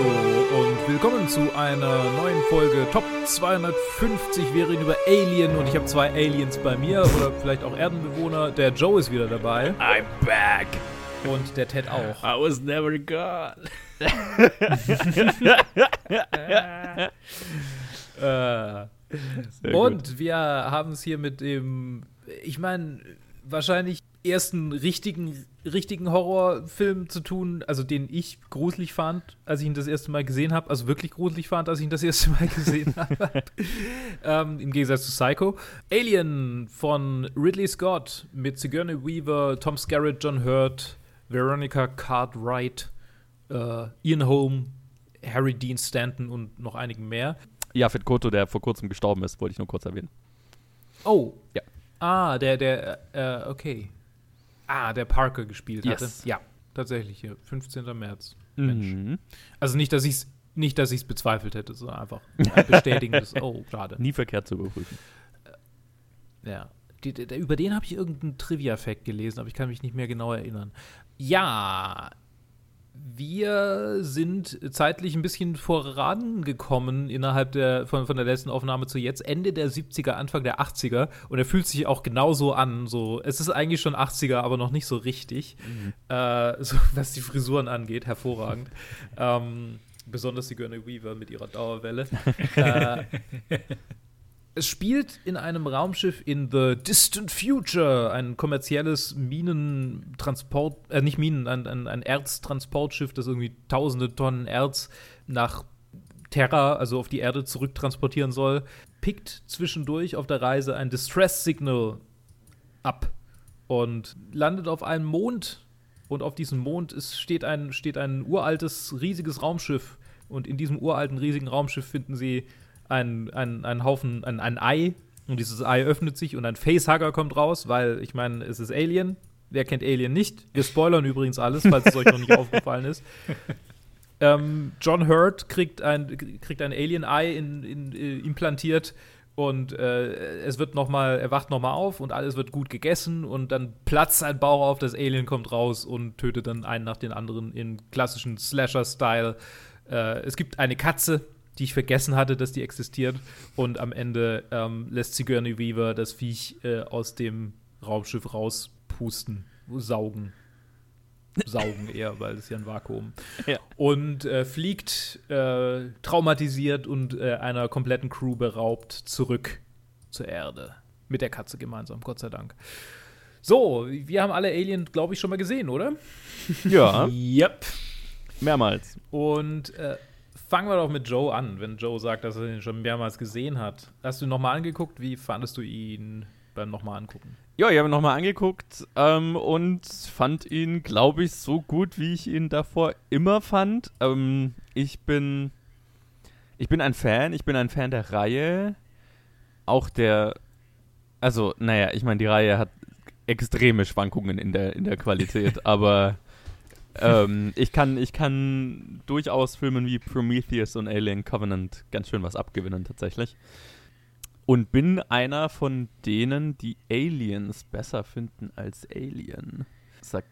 Hallo und willkommen zu einer neuen Folge Top 250. Wir reden über Alien und ich habe zwei Aliens bei mir oder vielleicht auch Erdenbewohner. Der Joe ist wieder dabei. I'm back. Und der Ted auch. I was never gone. äh, und wir haben es hier mit dem, ich meine, wahrscheinlich ersten richtigen, richtigen Horrorfilm zu tun, also den ich gruselig fand, als ich ihn das erste Mal gesehen habe, also wirklich gruselig fand, als ich ihn das erste Mal gesehen habe. ähm, Im Gegensatz zu Psycho. Alien von Ridley Scott mit Sigourney Weaver, Tom Skerritt, John Hurt, Veronica Cartwright, äh, Ian Holm, Harry Dean Stanton und noch einigen mehr. Ja, Fit Koto, der vor kurzem gestorben ist, wollte ich nur kurz erwähnen. Oh. Ja. Ah, der, der, äh, okay. Ah, der Parker gespielt yes. hatte. Ja, tatsächlich hier. 15. März. Mensch. Mhm. Also nicht, dass ich es nicht, dass ich es bezweifelt hätte, sondern einfach ein bestätigendes, oh, schade. Nie verkehrt zu überprüfen. Äh, ja. Die, die, über den habe ich irgendeinen Trivia-Fact gelesen, aber ich kann mich nicht mehr genau erinnern. Ja, wir sind zeitlich ein bisschen vorangekommen innerhalb der, von, von der letzten Aufnahme zu jetzt, Ende der 70er, Anfang der 80er. Und er fühlt sich auch genauso an. So, es ist eigentlich schon 80er, aber noch nicht so richtig. Mhm. Äh, so, was die Frisuren angeht, hervorragend. ähm, besonders die Gurney Weaver mit ihrer Dauerwelle. äh, es spielt in einem Raumschiff in the distant future, ein kommerzielles Minentransport, äh, nicht Minen, ein, ein, ein Erztransportschiff, das irgendwie tausende Tonnen Erz nach Terra, also auf die Erde zurücktransportieren soll, pickt zwischendurch auf der Reise ein Distress-Signal ab und landet auf einem Mond. Und auf diesem Mond ist, steht, ein, steht ein uraltes, riesiges Raumschiff. Und in diesem uralten, riesigen Raumschiff finden sie ein, ein, ein Haufen, ein, ein Ei und dieses Ei öffnet sich und ein Facehugger kommt raus, weil ich meine, es ist Alien. Wer kennt Alien nicht? Wir spoilern übrigens alles, falls es euch noch nicht aufgefallen ist. Ähm, John Hurt kriegt ein, kriegt ein Alien-Ei in, in, äh, implantiert und äh, es wird noch mal, er wacht noch mal auf und alles wird gut gegessen und dann platzt sein Bauch auf, das Alien kommt raus und tötet dann einen nach den anderen in klassischen Slasher-Style. Äh, es gibt eine Katze, die ich vergessen hatte, dass die existiert. Und am Ende ähm, lässt Sigourney Weaver das Viech äh, aus dem Raumschiff rauspusten, saugen. Saugen eher, weil es ja ein Vakuum. Ja. Und äh, fliegt äh, traumatisiert und äh, einer kompletten Crew beraubt zurück zur Erde. Mit der Katze gemeinsam, Gott sei Dank. So, wir haben alle Alien, glaube ich, schon mal gesehen, oder? Ja. yep. Mehrmals. Und äh, fangen wir doch mit Joe an, wenn Joe sagt, dass er ihn schon mehrmals gesehen hat. Hast du ihn nochmal angeguckt? Wie fandest du ihn beim nochmal angucken? Ja, ich habe ihn nochmal angeguckt ähm, und fand ihn, glaube ich, so gut, wie ich ihn davor immer fand. Ähm, ich bin. Ich bin ein Fan, ich bin ein Fan der Reihe. Auch der. Also, naja, ich meine, die Reihe hat extreme Schwankungen in der, in der Qualität, aber ähm, ich, kann, ich kann durchaus Filmen wie Prometheus und Alien Covenant ganz schön was abgewinnen, tatsächlich. Und bin einer von denen, die Aliens besser finden als Alien.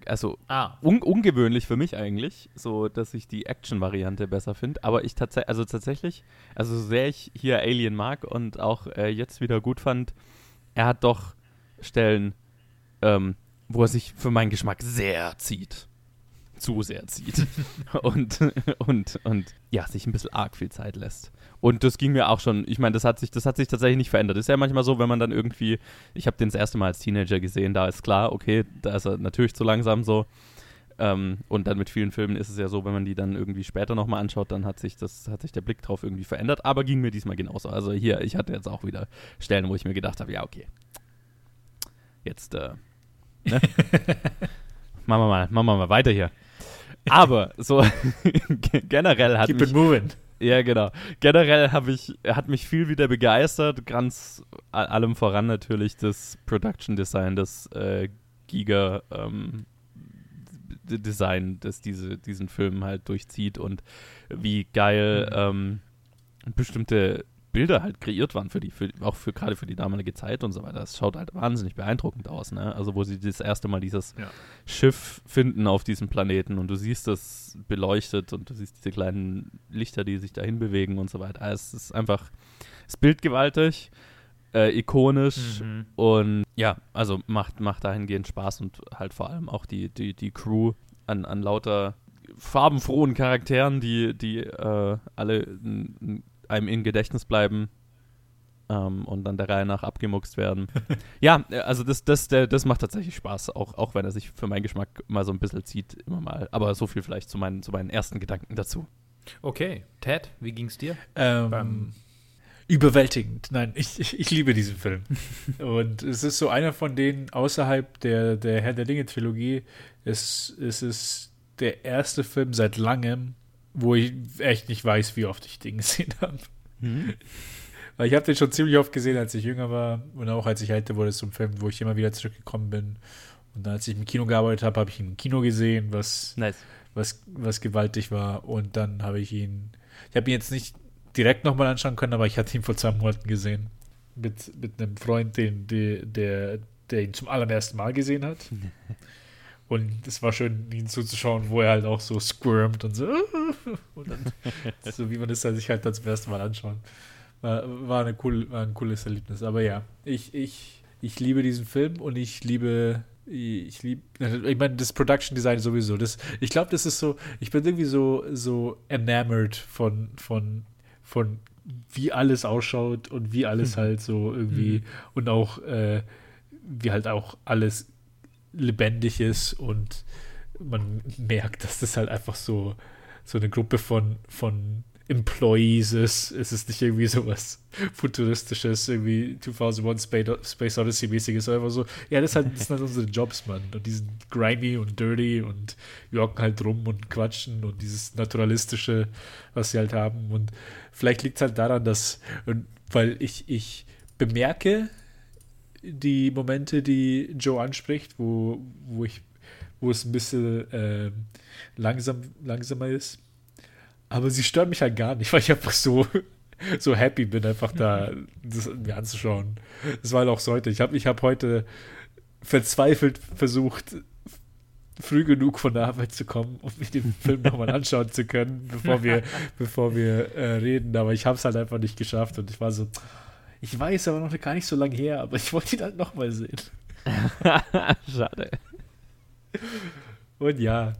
Also ah. un ungewöhnlich für mich eigentlich, so dass ich die Action-Variante besser finde. Aber ich tatsächlich, also tatsächlich, also so sehr ich hier Alien mag und auch äh, jetzt wieder gut fand, er hat doch Stellen, ähm, wo er sich für meinen Geschmack sehr zieht zu sehr zieht und, und, und ja, sich ein bisschen arg viel Zeit lässt. Und das ging mir auch schon, ich meine, das hat sich, das hat sich tatsächlich nicht verändert. Ist ja manchmal so, wenn man dann irgendwie, ich habe den das erste Mal als Teenager gesehen, da ist klar, okay, da ist er natürlich zu langsam so. Ähm, und dann mit vielen Filmen ist es ja so, wenn man die dann irgendwie später nochmal anschaut, dann hat sich das, hat sich der Blick drauf irgendwie verändert, aber ging mir diesmal genauso. Also hier, ich hatte jetzt auch wieder Stellen, wo ich mir gedacht habe, ja, okay. Jetzt, äh, ne? machen wir mal, machen wir mal weiter hier. Aber so generell hat Keep mich, it moving. Ja, genau. Generell habe ich, hat mich viel wieder begeistert. Ganz allem voran natürlich das Production Design, das äh, Giga ähm, Design, das diese, diesen Film halt durchzieht und wie geil mhm. ähm, bestimmte Bilder halt kreiert waren für die, für, auch für gerade für die damalige Zeit und so weiter. Das schaut halt wahnsinnig beeindruckend aus, ne? Also wo sie das erste Mal dieses Ja. Schiff finden auf diesem Planeten und du siehst das beleuchtet und du siehst diese kleinen Lichter, die sich dahin bewegen und so weiter. Also es ist einfach, das Bild gewaltig, äh, ikonisch Mhm. und ja, also macht, macht dahingehend Spaß und halt vor allem auch die, die, die Crew an, an lauter farbenfrohen Charakteren, die, die äh, alle n, n, einem im Gedächtnis bleiben ähm, und dann der Reihe nach abgemuckst werden. ja, äh, also das, das, der, das macht tatsächlich Spaß, auch, auch wenn er sich für meinen Geschmack mal so ein bisschen zieht, immer mal. Aber so viel vielleicht zu meinen, zu meinen ersten Gedanken dazu. Okay, Ted, wie ging's dir? Ähm, Beim- überwältigend. Nein, ich, ich, ich liebe diesen Film. Und es ist so einer von denen außerhalb der, der Herr der Dinge-Trilogie. Es, es ist der erste Film seit langem, wo ich echt nicht weiß, wie oft ich den gesehen habe. Weil ich habe den schon ziemlich oft gesehen, als ich jünger war. Und auch als ich älter wurde, ein Film, wo ich immer wieder zurückgekommen bin. Und dann, als ich im Kino gearbeitet habe, habe ich ihn im Kino gesehen, was Nice. was, was gewaltig war. Und dann habe ich ihn, ich habe ihn jetzt nicht direkt nochmal anschauen können, aber ich hatte ihn vor zwei Monaten gesehen. Mit, mit einem Freund, den, der, der, der ihn zum allerersten Mal gesehen hat. Und es war schön, ihn zuzuschauen, wo er halt auch so squirmt und so. Und dann, so wie man es sich halt dann zum ersten Mal anschaut. War, war, eine cool, war ein cooles Erlebnis. Aber ja, ich, ich, ich liebe diesen Film und ich liebe ich liebe, ich meine, das Production Design sowieso. Das, ich glaube, das ist so, ich bin irgendwie so, so enamored von, von, von wie alles ausschaut und wie alles halt so irgendwie und auch, äh, wie halt auch alles lebendig ist und man merkt, dass das halt einfach so, so eine Gruppe von, von Employees ist. Es ist nicht irgendwie sowas futuristisches, irgendwie 2001 Space, Space Odyssey mäßiges, sondern einfach so, ja, das, halt, das sind halt unsere Jobs, Mann. Und die sind grimy und dirty und hocken halt rum und quatschen und dieses Naturalistische, was sie halt haben. Und vielleicht liegt es halt daran, dass, weil ich, ich bemerke die Momente, die Joe anspricht, wo, wo ich, wo es ein bisschen ähm, langsam, langsamer ist. Aber sie stören mich halt gar nicht, weil ich einfach so, so happy bin, einfach da das mir anzuschauen. Das war halt auch so heute. Ich habe ich hab heute verzweifelt versucht, früh genug von der Arbeit zu kommen, um mir den Film nochmal anschauen zu können, bevor wir, bevor wir äh, reden. Aber ich habe es halt einfach nicht geschafft und ich war so, ich weiß aber noch gar nicht so lange her, aber ich wollte ihn halt nochmal sehen. Schade. Und ja,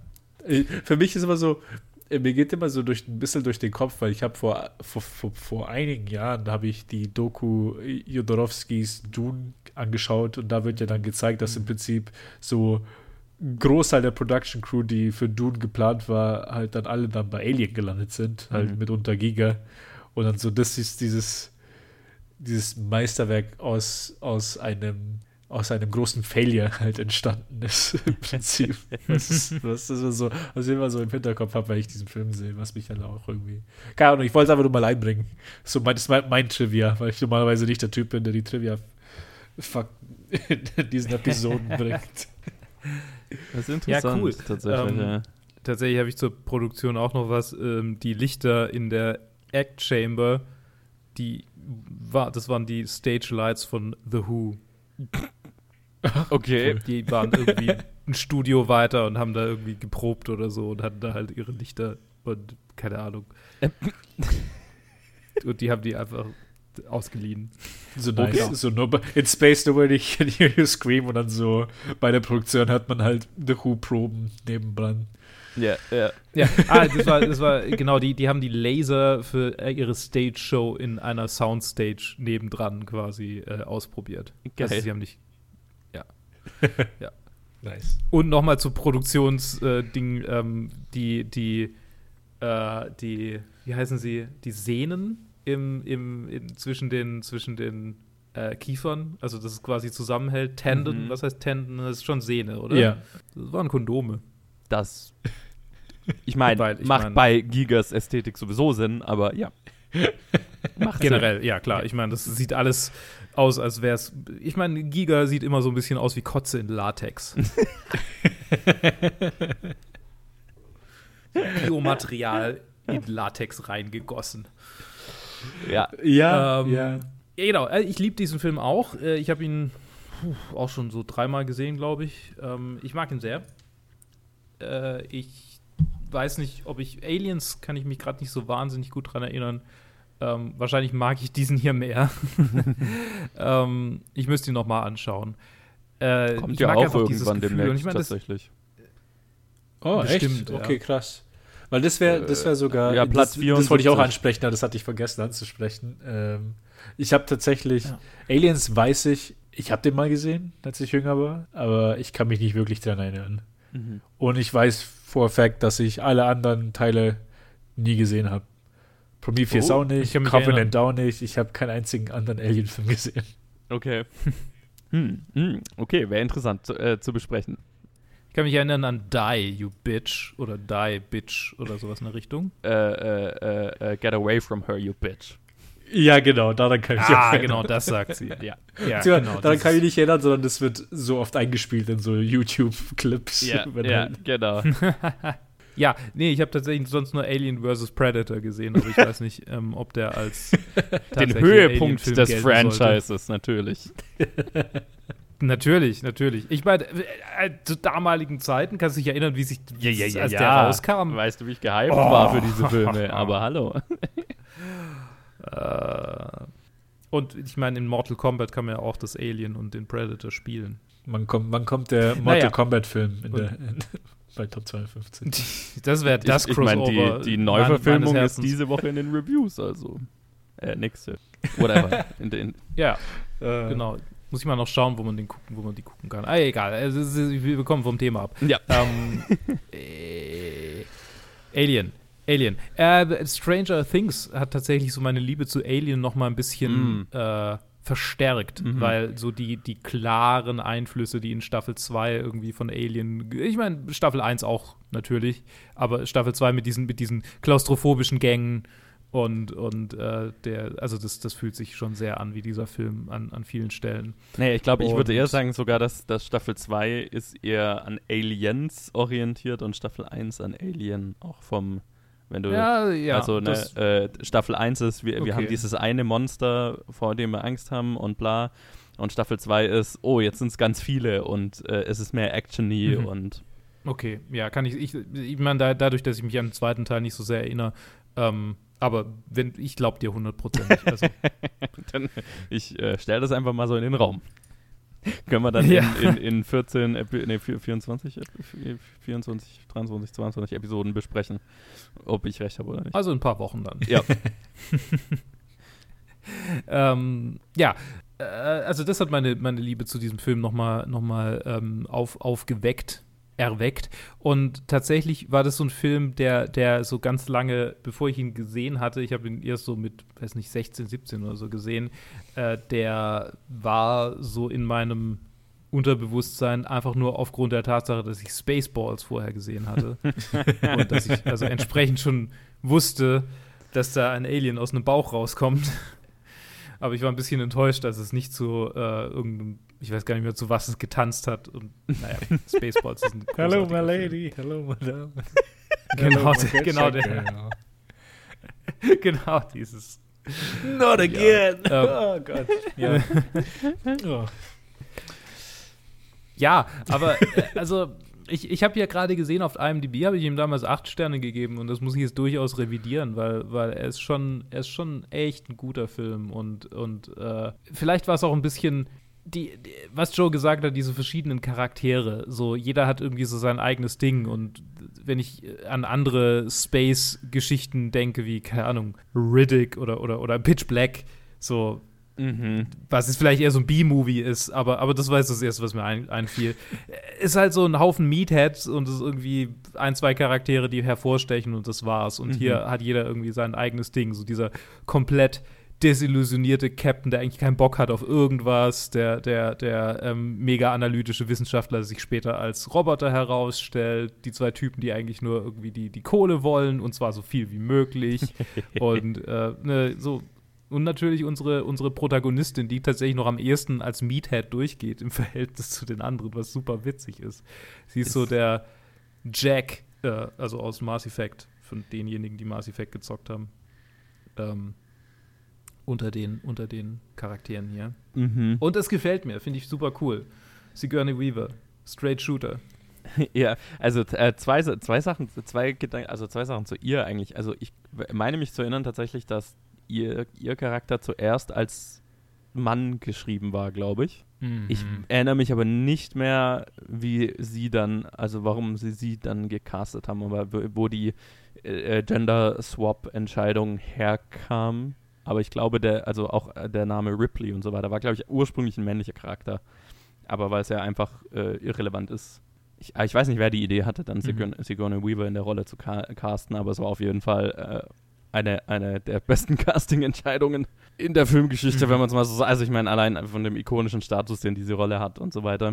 äh, für mich ist immer so, äh, mir geht immer so durch ein bisschen durch den Kopf, weil ich habe vor, vor, vor, vor einigen Jahren habe ich die Doku Jodorowskis Dune angeschaut und da wird ja dann gezeigt, dass im Prinzip so ein Großteil der Production Crew, die für Dune geplant war, halt dann alle dann bei Alien gelandet sind, halt Mhm. mitunter Giga. Und dann so, das ist dieses, dieses Meisterwerk aus, aus einem aus einem großen Failure halt entstanden ist, im Prinzip. Was, ist, was das immer so, was ich immer so im Hinterkopf habe, wenn ich diesen Film sehe, was mich dann auch irgendwie. Keine Ahnung, ich wollte es einfach nur mal einbringen. So, mein, das ist mein, mein Trivia, weil ich normalerweise nicht der Typ bin, der die Trivia fuck in diesen Episoden bringt. Das ist interessant, cool. tatsächlich. Ähm, ja. Tatsächlich habe ich zur Produktion auch noch was. Ähm, die Lichter in der Act Chamber, die war, das waren die Stage Lights von The Who. Okay. Die waren irgendwie ein Studio weiter und haben da irgendwie geprobt oder so und hatten da halt ihre Lichter und keine Ahnung. und die haben die einfach ausgeliehen. So nice. Okay. So no, in Space Nobody can hear you scream und dann so bei der Produktion hört man halt The Who-Proben nebendran. Ja, ja. Ja, ah, das war, das war genau, die, die haben die Laser für äh, ihre Stage-Show in einer Soundstage nebendran quasi äh, ausprobiert. Geil. Also sie haben nicht. Nice. Und nochmal zu Produktionsding, ähm, die, die, äh, die, wie heißen sie, die Sehnen im, im, in, zwischen den, zwischen den äh, Kiefern, also das es quasi zusammenhält. Tendon, Mhm. was heißt Tendon? Das ist schon Sehne, oder? Ja. Das waren Kondome. Das. Ich meine, macht mein- bei Gigas Ästhetik sowieso Sinn, aber ja. Macht Generell, ja klar. Ich meine, das sieht alles aus, als wäre es. Ich meine, Giga sieht immer so ein bisschen aus wie Kotze in Latex. Biomaterial in Latex reingegossen. Ja. Ja, Ähm, ja. Ja, genau. äh, Ich liebe diesen Film auch. Äh, Ich habe ihn puh, auch schon so dreimal gesehen, glaube ich. Ähm, Ich mag ihn sehr. Äh, Ich weiß nicht, ob ich Aliens kann ich mich gerade nicht so wahnsinnig gut dran erinnern. Ähm, wahrscheinlich mag ich diesen hier mehr. ähm, ich müsste ihn noch mal anschauen. Äh, Kommt ich ja mag auch irgendwann demnächst ich meine, das, tatsächlich. Oh, Bestimmt, echt? ja. Okay, krass. Weil das wäre das wär sogar. ja, Platz das, das wollte ich auch 74. ansprechen, das hatte ich vergessen anzusprechen. Ähm, ich habe tatsächlich. Ja. Aliens weiß ich, ich habe den mal gesehen, als ich jünger war, aber ich kann mich nicht wirklich dran erinnern. Mhm. Und ich weiß for Fact, dass ich alle anderen Teile nie gesehen habe. Prometheus Oh, auch ich nicht, Covenant auch nicht. Ich habe keinen einzigen anderen Alien-Film gesehen. Okay. hm, hm, okay, wäre interessant zu, äh, zu besprechen. ich kann mich erinnern an Die, you bitch. Oder Die, bitch. Oder sowas in der Richtung. Äh, äh, äh, äh, get away from her, you bitch. Ja, genau, daran kann ich mich Ah, auch genau, das sagt sie. Ja, ja Tja, genau. daran kann ich nicht erinnern, sondern das wird so oft eingespielt in so YouTube-Clips. Ja, ja halt- genau. Ja, nee, ich habe tatsächlich sonst nur Alien vs. Predator gesehen, aber ich weiß nicht, ähm, ob der als Den Höhepunkt des gelten sollte. Franchises, natürlich. Natürlich, natürlich. Ich meine, äh, zu damaligen Zeiten kannst du dich erinnern, wie sich als der rauskam. Weißt du, wie ich gehypt Oh. war für diese Filme? Aber hallo. Äh, und ich meine, in Mortal Kombat kann man ja auch das Alien und den Predator spielen. Man kommt, man kommt der Mortal Naja. Kombat-Film in der, in, bei Top 52. Das wäre das ich ich meine, Crossover. die, die Neuverfilmung ist diese Woche in den Reviews, also. Äh, nächste. Whatever. in den, Ja, Äh, genau. Muss ich mal noch schauen, wo man den gucken, wo man die gucken kann. Ah, egal. Also, wir kommen vom Thema ab. ja. ähm, äh, Alien. Alien. Äh, Stranger Things hat tatsächlich so meine Liebe zu Alien noch mal ein bisschen Mm. äh, verstärkt, Mhm. weil so die, die klaren Einflüsse, die in Staffel 2 irgendwie von Alien, ich meine, Staffel 1 auch natürlich, aber Staffel 2 mit diesen, mit diesen klaustrophobischen Gängen und, und äh, der, also das, das fühlt sich schon sehr an wie dieser Film an, an vielen Stellen. Nee, ich glaube, ich würde eher sagen sogar, dass, dass Staffel 2 ist eher an Aliens orientiert und Staffel 1 an Alien, auch vom, wenn du Ja, ja. also ne, das- äh, Staffel 1 ist, wir, wir Okay. haben dieses eine Monster, vor dem wir Angst haben und bla. Und Staffel 2 ist, oh, jetzt sind es ganz viele und äh, es ist mehr actiony Mhm. und Okay, ja, kann ich. Ich, ich meine, da, dadurch, dass ich mich an den zweiten Teil nicht so sehr erinnere, ähm, aber wenn, ich glaube dir hundertprozentig. Also, ich äh, stelle das einfach mal so in den Raum. Können wir dann Ja. in, in, in 14, Epi nee, 24, Epi- 24, 23, 22 Episoden besprechen, ob ich recht habe oder nicht. also in ein paar Wochen dann. Ja. ähm, ja, äh, also das hat meine, meine Liebe zu diesem Film nochmal noch mal, ähm, auf, aufgeweckt, erweckt. Und tatsächlich war das so ein Film, der, der so ganz lange, bevor ich ihn gesehen hatte, ich habe ihn erst so mit, weiß nicht, 16, 17 oder so gesehen, äh, der war so in meinem Unterbewusstsein einfach nur aufgrund der Tatsache, dass ich Spaceballs vorher gesehen hatte. und dass ich also entsprechend schon wusste, dass da ein Alien aus einem Bauch rauskommt. Aber ich war ein bisschen enttäuscht, dass es nicht zu äh, irgendeinem, ich weiß gar nicht mehr, zu was es getanzt hat. Und naja, Spaceballs ist ein Hello, my Film. lady. Hello, madame. Genau, Hello, der- genau der. girl. genau dieses. Not again. Ja. Oh Gott. Ja. oh. Ja, aber äh, also ich, ich habe ja gerade gesehen, auf IMDb habe ich ihm damals acht Sterne gegeben und das muss ich jetzt durchaus revidieren, weil, weil er ist schon, er ist schon echt ein guter Film und, und äh, vielleicht war es auch ein bisschen. Die, die, was Joe gesagt hat, diese verschiedenen Charaktere, so jeder hat irgendwie so sein eigenes Ding und wenn ich an andere Space-Geschichten denke, wie, keine Ahnung, Riddick oder, oder, oder Pitch Black, so, Mhm. was jetzt vielleicht eher so ein B-Movie ist, aber, aber das war jetzt das Erste, was mir ein, einfiel. Ist halt so ein Haufen Meatheads und es ist irgendwie ein, zwei Charaktere, die hervorstechen und das war's. Und Mhm. hier hat jeder irgendwie sein eigenes Ding. So dieser komplett desillusionierte Captain, der eigentlich keinen Bock hat auf irgendwas, der, der, der ähm, mega analytische Wissenschaftler der sich später als Roboter herausstellt, die zwei Typen, die eigentlich nur irgendwie die, die Kohle wollen und zwar so viel wie möglich und äh, ne, so und natürlich unsere, unsere Protagonistin, die tatsächlich noch am ehesten als Meathead durchgeht im Verhältnis zu den anderen, was super witzig ist. Sie ist so der Jack, äh, also aus Mass Effect, von denjenigen, die Mass Effect gezockt haben. Ähm, unter den, unter den Charakteren hier. Mhm. Und es gefällt mir, finde ich super cool. Sigourney Weaver, Straight Shooter. Ja, also äh, zwei, zwei Sachen, zwei Gedanken, also zwei Sachen zu ihr eigentlich. Also ich meine mich zu erinnern tatsächlich, dass ihr, ihr Charakter zuerst als Mann geschrieben war, glaube ich. Ich erinnere mich aber nicht mehr, wie sie dann, also warum sie sie dann gecastet haben, aber wo, wo die äh, Gender-Swap-Entscheidung herkam. Aber ich glaube, der, also auch äh, der Name Ripley und so weiter, war, glaube ich, ursprünglich ein männlicher Charakter. Aber weil es ja einfach äh, irrelevant ist. Ich, ich weiß nicht, wer die Idee hatte, dann Sigour Sigourney Weaver in der Rolle zu ca casten, aber es war auf jeden Fall äh, eine, eine der besten Casting-Entscheidungen in der Filmgeschichte, Mhm. wenn man es mal so sagt. Also ich meine, allein von dem ikonischen Status, den diese Rolle hat und so weiter.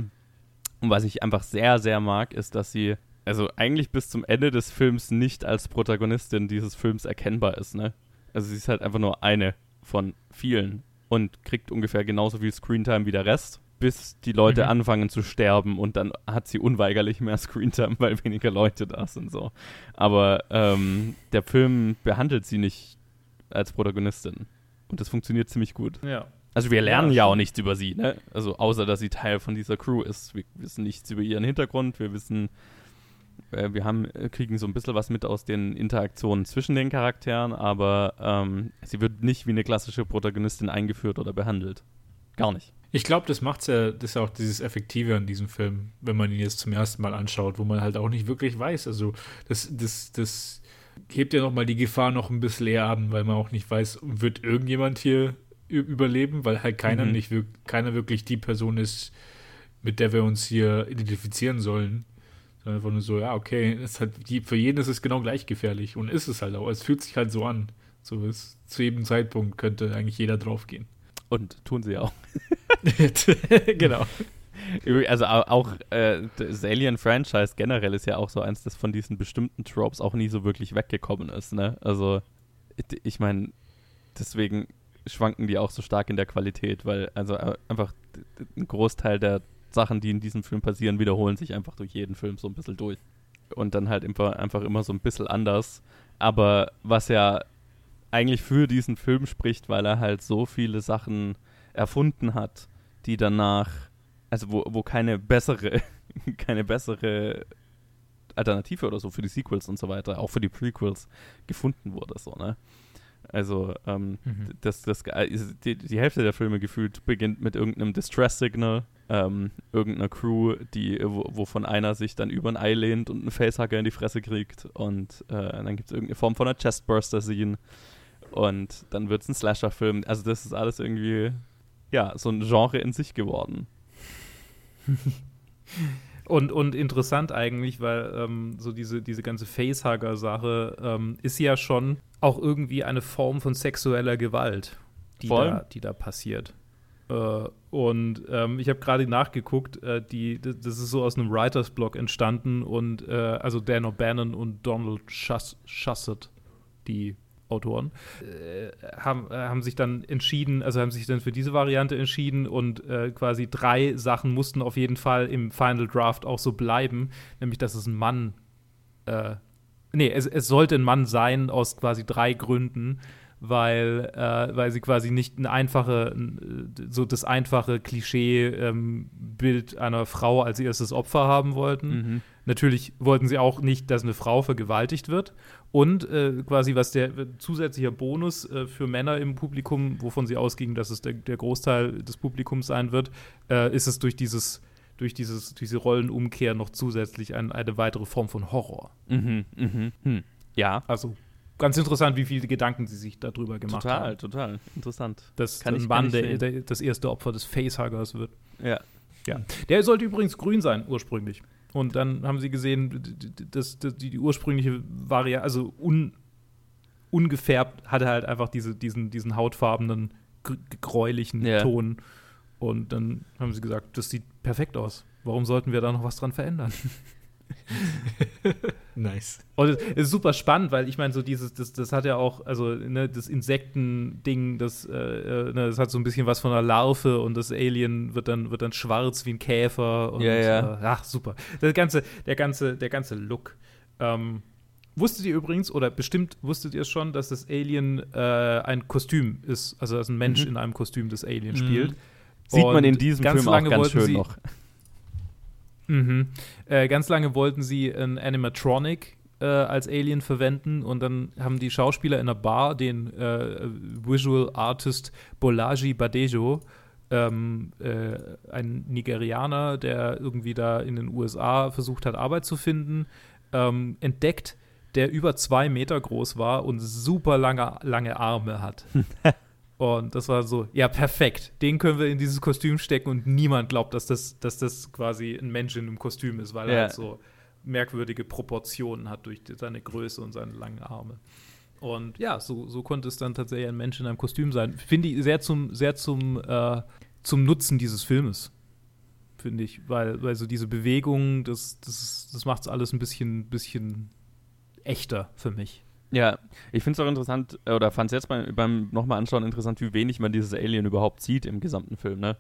Und was ich einfach sehr, sehr mag, ist, dass sie also eigentlich bis zum Ende des Films nicht als Protagonistin dieses Films erkennbar ist, ne? Also sie ist halt einfach nur eine von vielen und kriegt ungefähr genauso viel Screentime wie der Rest, bis die Leute Mhm. anfangen zu sterben und dann hat sie unweigerlich mehr Screentime, weil weniger Leute da sind so. Aber ähm, der Film behandelt sie nicht als Protagonistin und das funktioniert ziemlich gut. Ja. Also wir lernen Ja, ja, auch nichts über sie, ne? Also außer, dass sie Teil von dieser Crew ist. Wir wissen nichts über ihren Hintergrund, wir wissen, äh, wir haben, äh, kriegen so ein bisschen was mit aus den Interaktionen zwischen den Charakteren, aber ähm, sie wird nicht wie eine klassische Protagonistin eingeführt oder behandelt. Gar nicht. Ich glaube, das macht's ja, das ist ja auch dieses Effektive an diesem Film, wenn man ihn jetzt zum ersten Mal anschaut, wo man halt auch nicht wirklich weiß. Also das, das, das hebt ja nochmal die Gefahr noch ein bisschen eher an, weil man auch nicht weiß, wird irgendjemand hier überleben, weil halt keiner Mhm. nicht keiner wirklich die Person ist, mit der wir uns hier identifizieren sollen. Sondern einfach nur so, ja, okay, ist halt, die, für jeden ist es genau gleich gefährlich und ist es halt auch. Es fühlt sich halt so an. So ist, zu jedem Zeitpunkt könnte eigentlich jeder draufgehen. Und tun sie auch. genau. Also au- auch äh, das Alien-Franchise generell ist ja auch so eins, das von diesen bestimmten Tropes auch nie so wirklich weggekommen ist, ne? Also ich- meine, deswegen schwanken die auch so stark in der Qualität, weil also äh, einfach ein Großteil der Sachen, die in diesem Film passieren, wiederholen sich einfach durch jeden Film so ein bisschen durch. Und dann halt einfach immer so ein bisschen anders. Aber was ja eigentlich für diesen Film spricht, weil er halt so viele Sachen erfunden hat, die danach, also wo, wo keine bessere, keine bessere Alternative oder so für die Sequels und so weiter, auch für die Prequels gefunden wurde, so, ne? Also, ähm, Mhm. das, das, ist- die, die Hälfte der Filme gefühlt beginnt mit irgendeinem Distress-Signal, ähm, irgendeiner Crew, die, wo, wovon einer sich dann über ein Ei lehnt und einen Facehacker in die Fresse kriegt und äh, dann gibt es irgendeine Form von einer Chestburster-Scene und dann wird es ein Slasher-Film. Also das ist alles irgendwie, ja, so ein Genre in sich geworden. Und, und interessant eigentlich, weil ähm, so diese, diese ganze Facehugger-Sache ähm, ist ja schon auch irgendwie eine Form von sexueller Gewalt, die, Voll. da, die da passiert. Äh, und ähm, ich habe gerade nachgeguckt, äh, die, das ist so aus einem Writers-Blog entstanden und äh, also Dan O'Bannon und Donald Schuss, Shusett, die Autoren, äh, haben, äh, haben sich dann entschieden, also haben sich dann für diese Variante entschieden und äh, quasi drei Sachen mussten auf jeden Fall im Final Draft auch so bleiben, nämlich dass es ein Mann, nee, es, es sollte ein Mann sein aus quasi drei Gründen, weil, äh, weil sie quasi nicht eine einfache, n- so das einfache Klischee-Bild einer Frau als erstes Opfer haben wollten. Mhm. Natürlich wollten sie auch nicht, dass eine Frau vergewaltigt wird. Und äh, quasi, was der äh, zusätzlicher Bonus äh, für Männer im Publikum, wovon sie ausgingen, dass es der, der Großteil des Publikums sein wird, äh, ist es durch dieses durch dieses, diese Rollenumkehr noch zusätzlich ein, eine weitere Form von Horror. Mhm. Mhm. Hm. Ja, Also ganz interessant, wie viele Gedanken sie sich darüber gemacht total, haben. total. Interessant. Dass Kann ein Mann der, das erste Opfer des Facehuggers wird. Ja. Ja. Der sollte übrigens grün sein, ursprünglich. Und dann haben sie gesehen, dass, dass die, die ursprüngliche Variante, also un, ungefärbt, hatte halt einfach diese, diesen, diesen hautfarbenen, gr- gräulichen Ja. Ton. Und dann haben sie gesagt, das sieht perfekt aus. Warum sollten wir da noch was dran verändern? Nice. Und es ist super spannend, weil ich meine, so dieses, das, das hat ja auch, also ne, das Insekten-Ding, das, äh, äh, ne, das hat so ein bisschen was von einer Larve und das Alien wird dann, wird dann schwarz wie ein Käfer und Ja, ja. Äh, ach, super. Das ganze, der ganze, der ganze Look. Ähm, Wusstet ihr übrigens, oder bestimmt wusstet ihr es schon, dass das Alien äh, ein Kostüm ist, also dass ein Mensch Mhm. in einem Kostüm des Alien spielt. Sieht man in diesem Film auch ganz schön sie- noch. Mhm. Äh, ganz lange wollten sie ein Animatronic äh, als Alien verwenden und dann haben die Schauspieler in der Bar den äh, Visual Artist Bolaji Badejo, ähm, äh, ein Nigerianer, der irgendwie da in den USA versucht hat, Arbeit zu finden, ähm, entdeckt, der über zwei Meter groß war und super lange, lange Arme hat. Und das war so, ja, perfekt. Den können wir in dieses Kostüm stecken und niemand glaubt, dass das, dass das quasi ein Mensch in einem Kostüm ist, weil er Ja. halt so merkwürdige Proportionen hat durch seine Größe und seine langen Arme. Und ja, so, so konnte es dann tatsächlich ein Mensch in einem Kostüm sein. Finde ich sehr zum, sehr zum, äh, zum Nutzen dieses Filmes. Finde ich, weil, weil so diese Bewegung, das, das, das macht es alles ein bisschen, bisschen echter für mich. Ja, ich finde es auch interessant, äh, oder fand es jetzt beim, beim nochmal anschauen interessant, wie wenig man dieses Alien überhaupt sieht im gesamten Film, ne?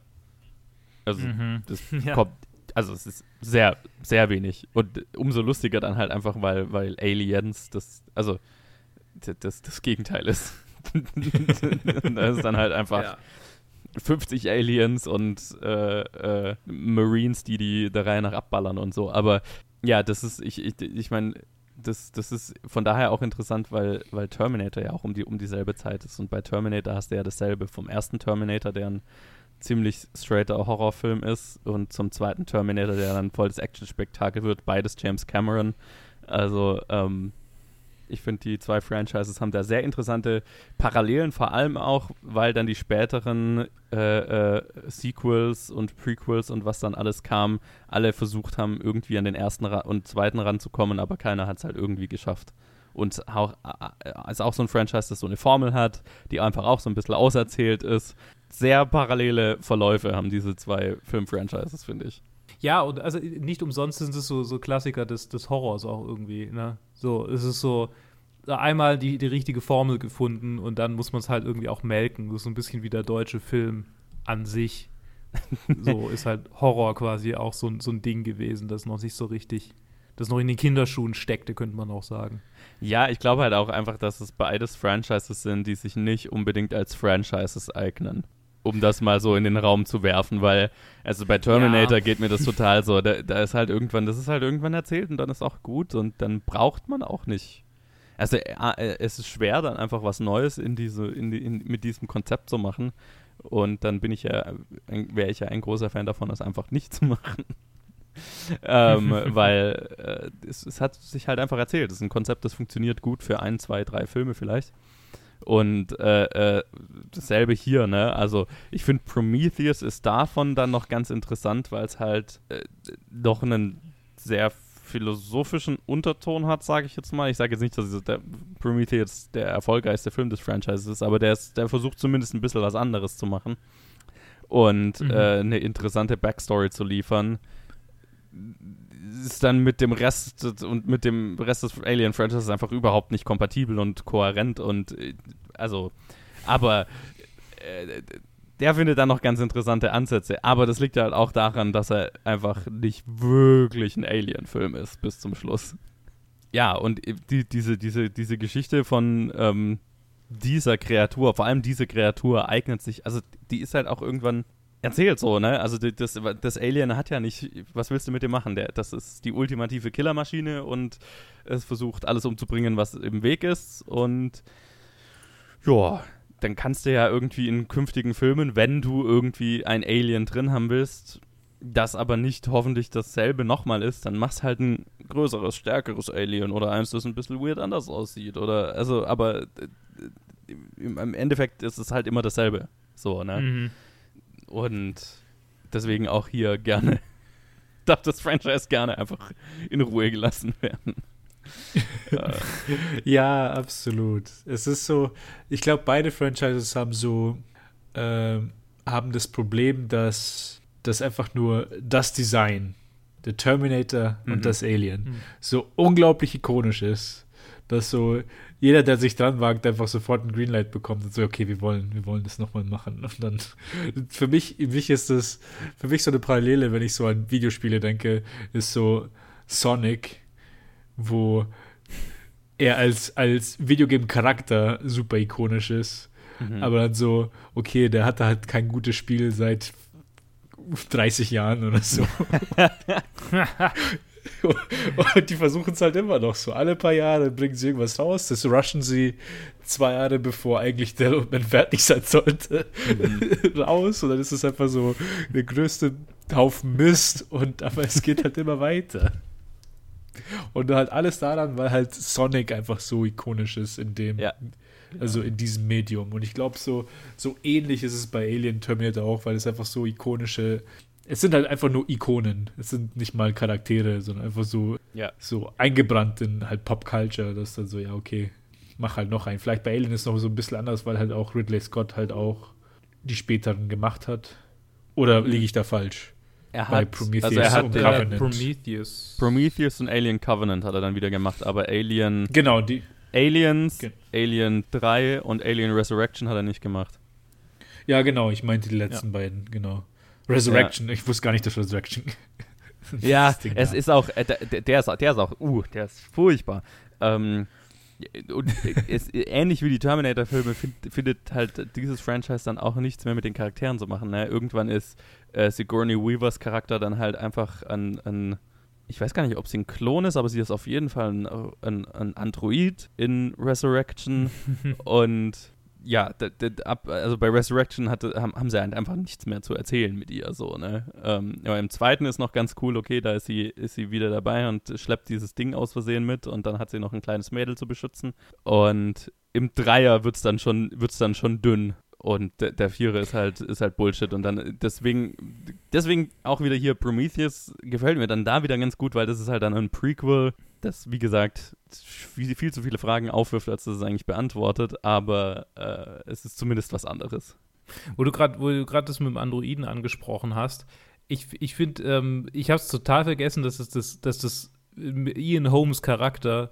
Also, das Ja. kommt, also es ist sehr, sehr wenig. Und umso lustiger dann halt einfach, weil, weil Aliens das, also das, das Gegenteil ist. das ist dann halt einfach Ja. 50 Aliens und äh, äh, Marines, die die der Reihe nach abballern und so. Aber ja, das ist, ich, ich, ich meine, das, das ist von daher auch interessant, weil, weil Terminator ja auch um, die, um dieselbe Zeit ist. Und bei Terminator hast du ja dasselbe vom ersten Terminator, der ein ziemlich straighter Horrorfilm ist, und zum zweiten Terminator, der dann voll das Action-Spektakel wird. Beides James Cameron. Also, ähm, ich finde, die zwei Franchises haben da sehr interessante Parallelen, vor allem auch, weil dann die späteren äh, äh, Sequels und Prequels und was dann alles kam, alle versucht haben, irgendwie an den ersten Ra und zweiten ranzukommen, aber keiner hat es halt irgendwie geschafft. Und auch, ist auch so ein Franchise, das so eine Formel hat, die einfach auch so ein bisschen auserzählt ist. Sehr parallele Verläufe haben diese zwei Film-Franchises, finde ich. Ja, und also nicht umsonst sind es so, so Klassiker des, des Horrors auch irgendwie, ne? So, es ist so einmal die, die richtige Formel gefunden und dann muss man es halt irgendwie auch melken. Das ist so ein bisschen wie der deutsche Film an sich. So ist halt Horror quasi auch so, so ein Ding gewesen, das noch nicht so richtig, das noch in den Kinderschuhen steckte, könnte man auch sagen. Ja, ich glaube halt auch einfach, dass es beides Franchises sind, die sich nicht unbedingt als Franchises eignen. Um das mal so in den Raum zu werfen, weil, also bei Terminator Ja. geht mir das total so. Da, da ist halt irgendwann, das ist halt irgendwann erzählt und dann ist auch gut und dann braucht man auch nicht. Also äh, äh, es ist schwer, dann einfach was Neues in diese, in die, in, mit diesem Konzept zu machen. Und dann bin ich ja, wäre ich ja ein großer Fan davon, das einfach nicht zu machen. ähm, weil äh, es, es hat sich halt einfach erzählt. Es ist ein Konzept, das funktioniert gut für ein, zwei, drei Filme vielleicht. Und äh, äh, dasselbe hier, ne? Also ich finde Prometheus ist davon dann noch ganz interessant, weil es halt äh, noch einen sehr philosophischen Unterton hat, sage ich jetzt mal. Ich sage jetzt nicht, dass der Prometheus der erfolgreichste Film des Franchises ist, aber der, ist, der versucht zumindest ein bisschen was anderes zu machen und Mhm. äh, eine interessante Backstory zu liefern. Ist dann mit dem Rest und mit dem Rest des Alien Franchises einfach überhaupt nicht kompatibel und kohärent und äh, also, aber äh, der findet dann noch ganz interessante Ansätze. Aber das liegt halt auch daran, dass er einfach nicht wirklich ein Alien-Film ist bis zum Schluss. Ja, und die, diese, diese, diese Geschichte von ähm, dieser Kreatur, vor allem diese Kreatur eignet sich, also die ist halt auch irgendwann erzählt so, ne? Also das, das Alien hat ja nicht, was willst du mit dem machen? Der, das ist die ultimative Killermaschine und es versucht alles umzubringen, was im Weg ist und ja, dann kannst du ja irgendwie in künftigen Filmen, wenn du irgendwie ein Alien drin haben willst, das aber nicht hoffentlich dasselbe nochmal ist, dann machst halt ein größeres, stärkeres Alien oder eins, das ein bisschen weird anders aussieht oder, also, aber äh, im, im Endeffekt ist es halt immer dasselbe. So, ne? Mhm. Und deswegen auch hier gerne, darf das Franchise gerne einfach in Ruhe gelassen werden. äh, Ja, absolut. Es ist so, ich glaube, beide Franchises haben so, ähm, haben das Problem, dass das einfach nur das Design, der Terminator Mhm. und das Alien, Mhm. so unglaublich ikonisch ist, dass so jeder, der sich dran wagt, einfach sofort ein Greenlight bekommt und so, okay, wir wollen, wir wollen das nochmal machen. Und dann, für mich, für mich ist das, für mich so eine Parallele, wenn ich so an Videospiele denke, ist so Sonic, wo er als, als Videogame-Charakter super ikonisch ist. Mhm. Aber dann so, okay, der hatte halt kein gutes Spiel seit 30 Jahren oder so. und die versuchen es halt immer noch so. Alle paar Jahre bringen sie irgendwas raus. Das rushen sie zwei Jahre bevor eigentlich Development fertig sein sollte mhm. raus. Und dann ist es einfach so der größte Haufen Mist. Und aber es geht halt immer weiter. Und halt alles daran, weil halt Sonic einfach so ikonisch ist in dem, ja. also in diesem Medium. Und ich glaube, so, so ähnlich ist es bei Alien Terminator auch, weil es einfach so ikonische es sind halt einfach nur Ikonen. Es sind nicht mal Charaktere, sondern einfach so, ja. so eingebrannt in halt Pop-Culture, dass dann so, ja, okay, mach halt noch einen. Vielleicht bei Alien ist es noch so ein bisschen anders, weil halt auch Ridley Scott halt auch die späteren gemacht hat. Oder mhm. liege ich da falsch? Er hat, Prometheus also er hat und Covenant. Prometheus. Prometheus und Alien Covenant hat er dann wieder gemacht, aber Alien. Genau, die. Aliens, Ge Alien 3 und Alien Resurrection hat er nicht gemacht. Ja, genau, ich meinte die letzten ja. beiden, genau. Resurrection, ja. ich wusste gar nicht, dass Resurrection. ja, es ist auch, äh, der, der, ist, der ist auch, uh, der ist furchtbar. Ähm, und es, ähnlich wie die Terminator-Filme find, findet halt dieses Franchise dann auch nichts mehr mit den Charakteren zu machen. Ne? Irgendwann ist äh, Sigourney Weavers Charakter dann halt einfach ein, ein, ich weiß gar nicht, ob sie ein Klon ist, aber sie ist auf jeden Fall ein, ein, ein Android in Resurrection und ja, also bei Resurrection hatte, haben, haben sie halt einfach nichts mehr zu erzählen mit ihr, so, ne? Ähm, aber im zweiten ist noch ganz cool, okay, da ist sie, ist sie wieder dabei und schleppt dieses Ding aus Versehen mit und dann hat sie noch ein kleines Mädel zu beschützen. Und im Dreier wird es dann schon, wird's dann schon dünn. Und der, der Vierer ist halt, ist halt Bullshit. Und dann deswegen, deswegen auch wieder hier Prometheus gefällt mir dann da wieder ganz gut, weil das ist halt dann ein Prequel, das, wie gesagt, viel, viel zu viele Fragen aufwirft, als das es eigentlich beantwortet, aber äh, es ist zumindest was anderes. Wo du gerade das mit dem Androiden angesprochen hast, ich, ich finde, ähm, ich habe es total vergessen, dass, es das, dass das Ian Holmes Charakter,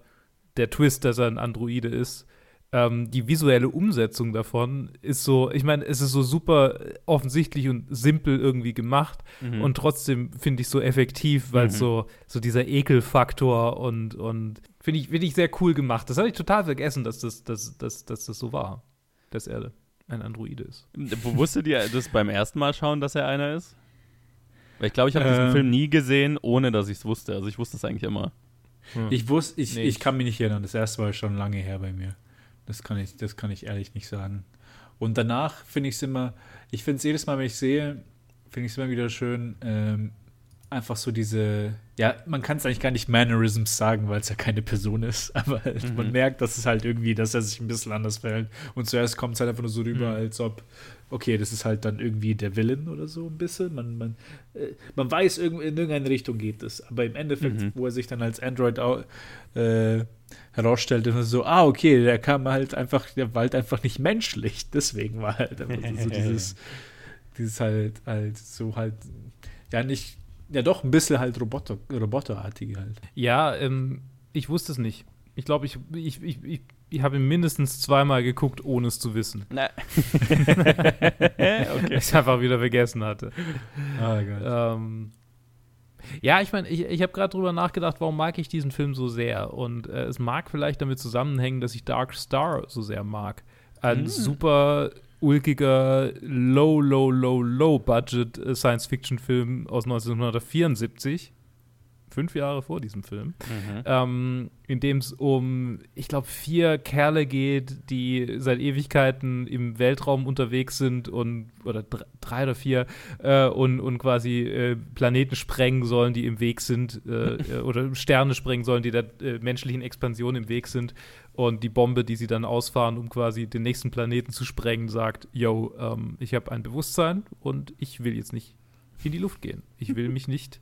der Twist, dass er ein Androide ist, ähm, die visuelle Umsetzung davon ist so, ich meine, es ist so super offensichtlich und simpel irgendwie gemacht mhm. und trotzdem finde ich so effektiv, weil mhm. so, so dieser Ekelfaktor und, und finde ich, find ich sehr cool gemacht. Das hatte ich total vergessen, dass das, dass, dass, dass das so war, dass er ein Androide ist. Wusstet ihr das beim ersten Mal schauen, dass er einer ist? Weil ich glaube, ich habe diesen ähm. Film nie gesehen, ohne dass ich es wusste. Also ich wusste es eigentlich immer. Hm. Ich wusste, ich, nee, ich kann mich nicht erinnern. Das erste war schon lange her bei mir. Das kann ich, das kann ich ehrlich nicht sagen. Und danach finde ich es immer, ich finde es jedes Mal, wenn ich sehe, finde ich es immer wieder schön, ähm, einfach so diese, ja, man kann es eigentlich gar nicht Mannerisms sagen, weil es ja keine Person ist, aber halt, mhm. man merkt, dass es halt irgendwie, dass er sich ein bisschen anders verhält. Und zuerst kommt es halt einfach nur so rüber, mhm. als ob, okay, das ist halt dann irgendwie der Villain oder so ein bisschen. Man, man, äh, man weiß, in irgendeine Richtung geht es. Aber im Endeffekt, mhm. wo er sich dann als Android äh, herausstellte, so, ah, okay, der kam halt einfach, der war halt einfach nicht menschlich. Deswegen war halt einfach so dieses, dieses halt, halt so halt, ja, nicht, ja doch, ein bisschen halt Roboter, Roboterartig halt. Ja, ähm, ich wusste es nicht. Ich glaube, ich, ich, ich, ich, ich habe ihn mindestens zweimal geguckt, ohne es zu wissen. Nee. okay. Ich einfach wieder vergessen hatte. Oh Gott. Ähm, ja, ich meine, ich, ich habe gerade drüber nachgedacht, warum mag ich diesen Film so sehr? Und äh, es mag vielleicht damit zusammenhängen, dass ich Dark Star so sehr mag. Ein mm. super ulkiger, low, low, low, low Budget äh, Science-Fiction-Film aus 1974 fünf Jahre vor diesem Film, mhm. ähm, in dem es um, ich glaube, vier Kerle geht, die seit Ewigkeiten im Weltraum unterwegs sind und, oder drei oder vier, äh, und, und quasi äh, Planeten sprengen sollen, die im Weg sind, äh, äh oder Sterne sprengen sollen, die der äh, menschlichen Expansion im Weg sind. Und die Bombe, die sie dann ausfahren, um quasi den nächsten Planeten zu sprengen, sagt, yo, ähm, ich habe ein Bewusstsein und ich will jetzt nicht in die Luft gehen. Ich will mich nicht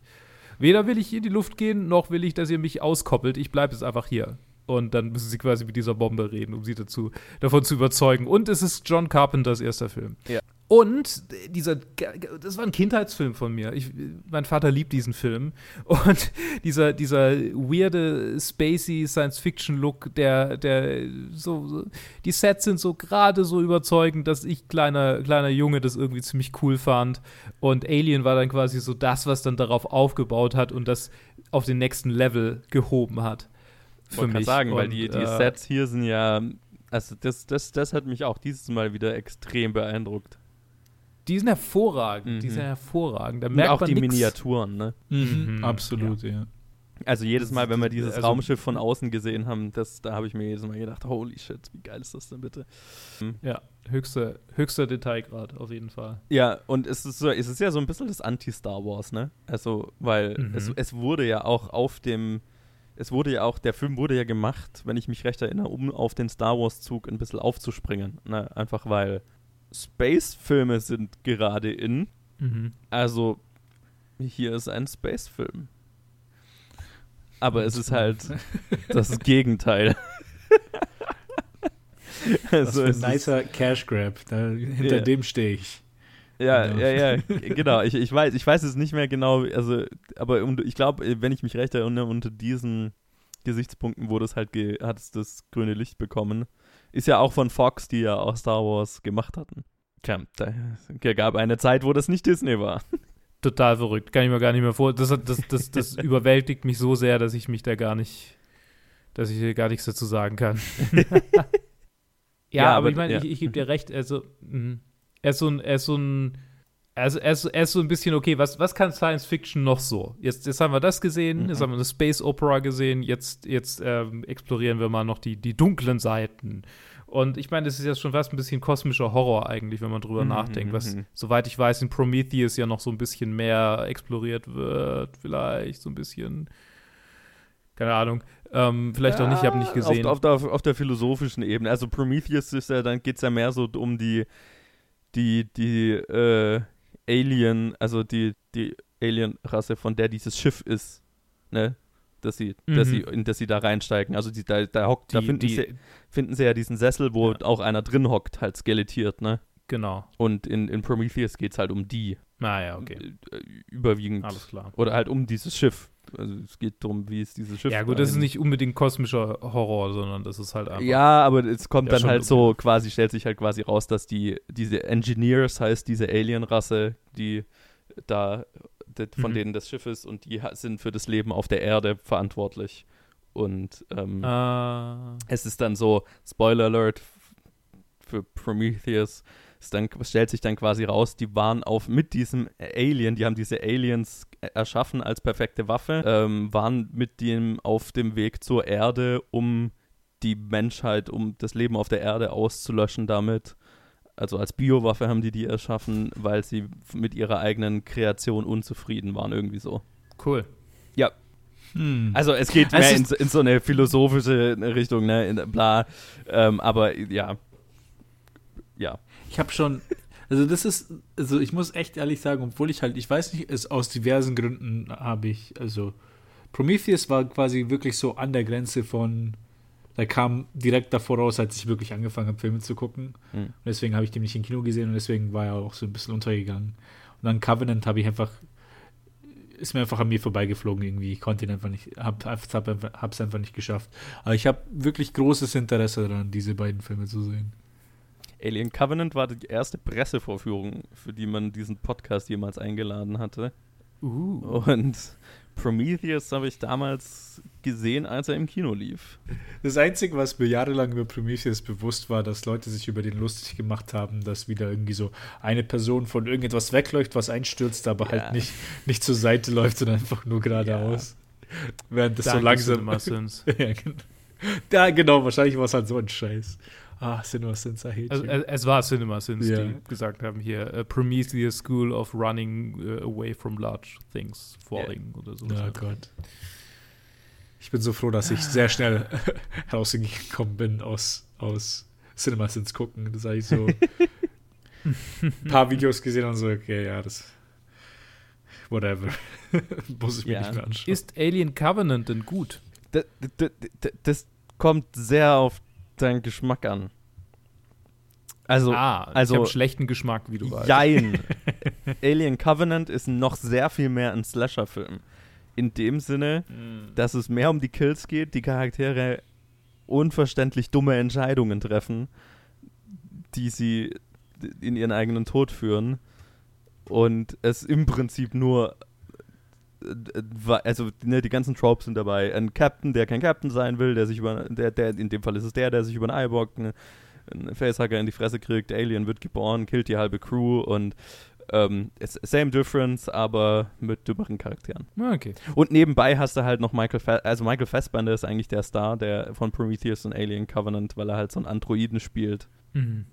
Weder will ich in die Luft gehen, noch will ich, dass ihr mich auskoppelt. Ich bleibe jetzt einfach hier. Und dann müssen sie quasi mit dieser Bombe reden, um sie dazu, davon zu überzeugen. Und es ist John Carpenters erster Film. Ja. Und dieser, das war ein Kindheitsfilm von mir. Ich, mein Vater liebt diesen Film. Und dieser, dieser weirde, spacey Science-Fiction-Look, der, der so, so, die Sets sind so gerade so überzeugend, dass ich kleiner, kleiner Junge das irgendwie ziemlich cool fand. Und Alien war dann quasi so das, was dann darauf aufgebaut hat und das auf den nächsten Level gehoben hat für grad mich. sagen, weil Und, die, die äh, Sets hier sind ja, also das, das, das hat mich auch dieses Mal wieder extrem beeindruckt. Die sind hervorragend. Die Mhm. sind hervorragend. Da Und merkt auch man die nix. Miniaturen, ne? Mhm. Absolut, ja. Also jedes Mal, wenn wir dieses Also- Raumschiff von außen gesehen haben, das, da habe ich mir jedes Mal gedacht, holy shit, wie geil ist das denn bitte? Ja, höchster, höchster Detailgrad auf jeden Fall. Ja, und es ist, so, es ist ja so ein bisschen das Anti-Star Wars, ne? Also, weil Mhm. es, es wurde ja auch auf dem, es wurde ja auch, der Film wurde ja gemacht, wenn ich mich recht erinnere, um auf den Star Wars-Zug ein bisschen aufzuspringen. Ne? Einfach weil Space-Filme sind gerade in. Mhm. Also, hier ist ein Space-Film. Aber es ist halt das Gegenteil. Das also, ist es ein nicer Cash Grab. Da, hinter Ja. dem stehe ich. Ja, Genau. ja, ja, genau. Ich, ich, weiß, ich weiß es nicht mehr genau, also, aber um, ich glaube, wenn ich mich recht erinnere, unter diesen Gesichtspunkten wurde es halt, ge, hat es das grüne Licht bekommen. Ist ja auch von Fox, die ja auch Star Wars gemacht hatten. Tja, da gab eine Zeit, wo das nicht Disney war. Total verrückt. Kann ich mir gar nicht mehr vor. Das, das, das, das überwältigt mich so sehr, dass ich mich da gar nicht, dass ich hier gar nichts dazu sagen kann. ja, Ja, aber, aber- ich meine, ja. ich, ich gebe dir recht. Also, mh, er ist so ein, er ist so ein, also er ist, er ist so ein bisschen, okay, was, was kann Science Fiction noch so? Jetzt, jetzt haben wir das gesehen, Mhm. jetzt haben wir eine Space Opera gesehen, jetzt, jetzt ähm, explorieren wir mal noch die, die dunklen Seiten. Und ich meine, das ist ja schon fast ein bisschen kosmischer Horror eigentlich, wenn man drüber Mhm, nachdenkt, was, mhm. soweit ich weiß, in Prometheus ja noch so ein bisschen mehr exploriert wird, vielleicht so ein bisschen, keine Ahnung, ähm, vielleicht auch nicht, ich habe nicht gesehen. Auf, auf, der, auf der philosophischen Ebene. Also Prometheus ist ja, dann geht es ja mehr so um die, die, die äh, Alien, also die, die Alien-Rasse, von der dieses Schiff ist, ne? Dass sie, dass Mhm. sie, in das sie da reinsteigen. Also die, da, da hockt, da Die- finden, die- sie, finden sie ja diesen Sessel, wo Ja. auch einer drin hockt, halt skelettiert, ne? genau. Und in, in Prometheus geht es halt um die. Naja, okay. Äh, überwiegend. Alles klar. Oder halt um dieses Schiff. Also es geht darum, wie ist dieses Schiff. Ja, gut, das ist nicht unbedingt kosmischer Horror, sondern das ist halt einfach. Ja, aber es kommt Ja, dann halt okay. so quasi, stellt sich halt quasi raus, dass die, diese Engineers heißt diese Alien-Rasse, die da, von Mhm. denen das Schiff ist und die sind für das Leben auf der Erde verantwortlich. Und ähm, Ah, es ist dann so, Spoiler Alert für Prometheus, es dann, stellt sich dann quasi raus, die waren auf mit diesem Alien, die haben diese Aliens erschaffen als perfekte Waffe, ähm, waren mit dem auf dem Weg zur Erde, um die Menschheit, um das Leben auf der Erde auszulöschen damit. Also als Biowaffe haben die die erschaffen, weil sie mit ihrer eigenen Kreation unzufrieden waren, irgendwie so. cool. Hm. Also es geht Es mehr in, in so eine philosophische Richtung, ne, in, bla. Ähm, aber ja. Ja. Ich habe schon, also das ist, also ich muss echt ehrlich sagen, obwohl ich halt, ich weiß nicht, es aus diversen Gründen habe ich, also Prometheus war quasi wirklich so an der Grenze von, da kam direkt davor raus, als ich wirklich angefangen habe, Filme zu gucken. Hm. Und deswegen habe ich den nicht im Kino gesehen und deswegen war er auch so ein bisschen untergegangen. Und dann Covenant habe ich einfach, ist mir einfach an mir vorbeigeflogen irgendwie. Ich konnte ihn einfach nicht, hab, hab, hab, einfach- hab's einfach nicht geschafft. Aber ich habe wirklich großes Interesse daran, diese beiden Filme zu sehen. Alien Covenant war die erste Pressevorführung, für die man diesen Podcast jemals eingeladen hatte. Uh. Und Prometheus habe ich damals gesehen, als er im Kino lief. Das Einzige, was mir jahrelang über Prometheus bewusst war, dass Leute sich über den lustig gemacht haben, dass wieder irgendwie so eine Person von irgendetwas wegläuft, was einstürzt, aber Ja. halt nicht, nicht zur Seite läuft, sondern einfach nur geradeaus. Während das so Danke, langsam. CinemaSins. ja, genau. ja, genau, wahrscheinlich war es halt so ein Scheiß. Ah, CinemaSins, I hate Also, you. es war CinemaSins, Ja. die gesagt haben hier, äh, Prometheus School of Running äh, Away from Large Things Falling oder so. oh Gott. Ich bin so froh, dass ich sehr schnell herausgekommen bin aus, aus CinemaSins gucken. Das habe ich so ein paar Videos gesehen und so, okay, ja, das. Whatever. Muss ich mir Ja. nicht mehr anschauen. Ist Alien Covenant denn gut? Das, das, das, das kommt sehr auf deinen Geschmack an. Also, ah, also- ich habe schlechten Geschmack, wie du weißt. Jein. Alien Covenant ist noch sehr viel mehr ein Slasher-Film. In dem Sinne, Hm. dass es mehr um die Kills geht, die Charaktere unverständlich dumme Entscheidungen treffen, die sie in ihren eigenen Tod führen. Und es im Prinzip nur also ne, die ganzen Tropes sind dabei. Ein Captain, der kein Captain sein will, der sich über, der, der, in dem Fall ist es der, der sich über einen Eyebock ne, einen Facehugger in die Fresse kriegt, Alien wird geboren, killt die halbe Crew und ähm, same difference, aber mit dümmeren Charakteren. Ah, okay. Und nebenbei hast du halt noch Michael, Fa also Michael Fassbender ist eigentlich der Star der von Prometheus und Alien Covenant, weil er halt so einen Androiden spielt Mhm.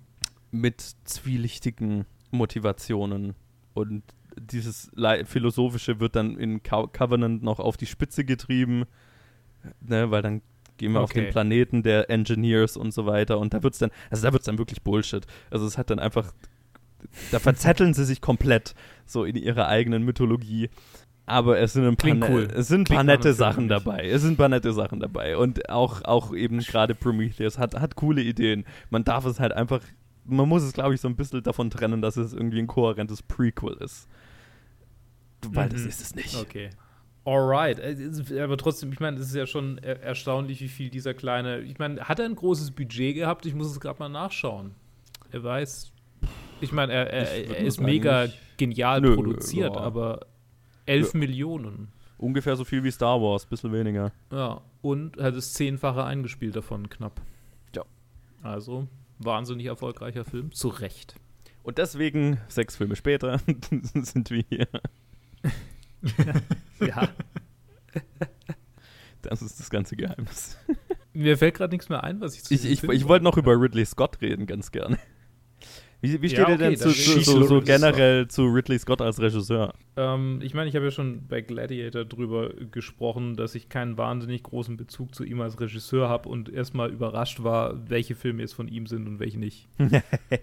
mit zwielichtigen Motivationen und dieses philosophische wird dann in Co Covenant noch auf die Spitze getrieben, ne, weil dann gehen wir auf Okay. den Planeten der Engineers und so weiter und da wird's dann, also da wird's dann wirklich Bullshit. Also es hat dann einfach, da verzetteln sie sich komplett so in ihrer eigenen Mythologie. Aber es sind ein paar, ne- cool. es sind paar nette Sachen mich. dabei. Es sind ein paar nette Sachen dabei. Und auch, auch eben gerade Prometheus hat, hat coole Ideen. Man darf es halt einfach, man muss es, glaube ich, so ein bisschen davon trennen, dass es irgendwie ein kohärentes Prequel ist. Weil das Mhm. ist es nicht. Okay. Alright. Äh, es Aber trotzdem, ich meine, es ist ja schon er erstaunlich, wie viel dieser kleine. Ich meine, hat er ein großes Budget gehabt? Ich muss es gerade mal nachschauen. Er weiß. Ich meine, er, er, er ist mega genial Nö, produziert, ja. aber 11 Millionen. Ungefähr so viel wie Star Wars, bisschen weniger. Ja. Und hat das Zehnfache eingespielt davon knapp. Ja. Also, wahnsinnig erfolgreicher Film. Zu Recht. Und deswegen, sechs Filme später, sind wir hier. Ja. Das ist das ganze Geheimnis. Mir fällt gerade nichts mehr ein, was ich zu Ich, ich, ich wollte noch über Ridley Scott reden, ganz gerne. Wie, wie Ja, steht ihr okay, denn zu, so, so Ridley generell zu Ridley Scott als Regisseur? Ähm, ich meine, ich habe ja schon bei Gladiator drüber gesprochen, dass ich keinen wahnsinnig großen Bezug zu ihm als Regisseur habe und erstmal überrascht war, welche Filme jetzt von ihm sind und welche nicht.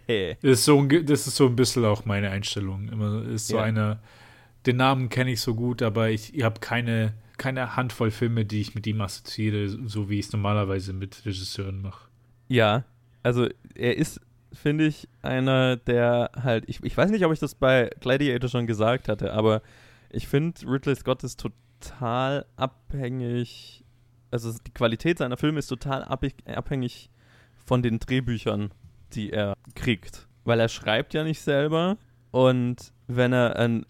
Das ist, so, das ist so ein bisschen auch meine Einstellung. Immer ist so Ja. eine, den Namen kenne ich so gut, aber ich, ich habe keine, keine Handvoll Filme, die ich mit ihm assoziiere, so wie ich es normalerweise mit Regisseuren mache. Ja, also er ist, finde ich, einer, der halt, ich, ich weiß nicht, ob ich das bei Gladiator schon gesagt hatte, aber ich finde, Ridley Scott ist total abhängig, also die Qualität seiner Filme ist total abhängig, von den Drehbüchern, die er kriegt. Weil er schreibt ja nicht selber und wenn er ein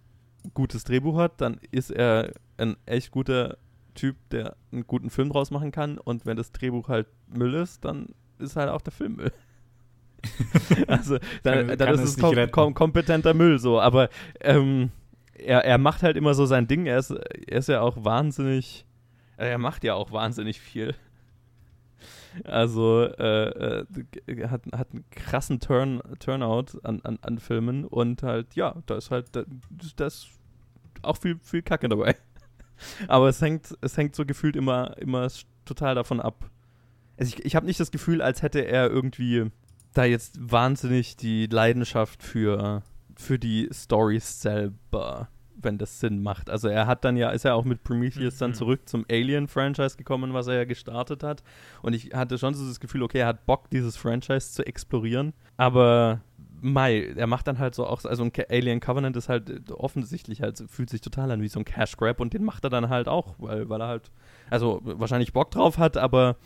gutes Drehbuch hat, dann ist er ein echt guter Typ, der einen guten Film draus machen kann und wenn das Drehbuch halt Müll ist, dann ist halt auch der Film Müll. also dann, Kann- dann kann ist es es kom kom kompetenter Müll so, aber ähm, er, er macht halt immer so sein Ding, er ist, er ist ja auch wahnsinnig, äh, er macht ja auch wahnsinnig viel. Also äh, äh, hat, hat einen krassen Turn, Turnout an, an, an Filmen und halt, ja, da ist halt, da, da auch viel, viel Kacke dabei. Aber es hängt, es hängt so gefühlt immer, immer total davon ab. Also ich, ich habe nicht das Gefühl, als hätte er irgendwie da jetzt wahnsinnig die Leidenschaft für, für die Stories selber, wenn das Sinn macht. Also er hat dann ja, ist ja auch mit Prometheus dann Mhm. zurück zum Alien-Franchise gekommen, was er ja gestartet hat. Und ich hatte schon so das Gefühl, okay, er hat Bock, dieses Franchise zu explorieren. Aber Mai, er macht dann halt so auch, also ein Alien Covenant ist halt äh, offensichtlich halt, fühlt sich total an wie so ein Cash Grab und den macht er dann halt auch, weil, weil er halt, also wahrscheinlich Bock drauf hat, aber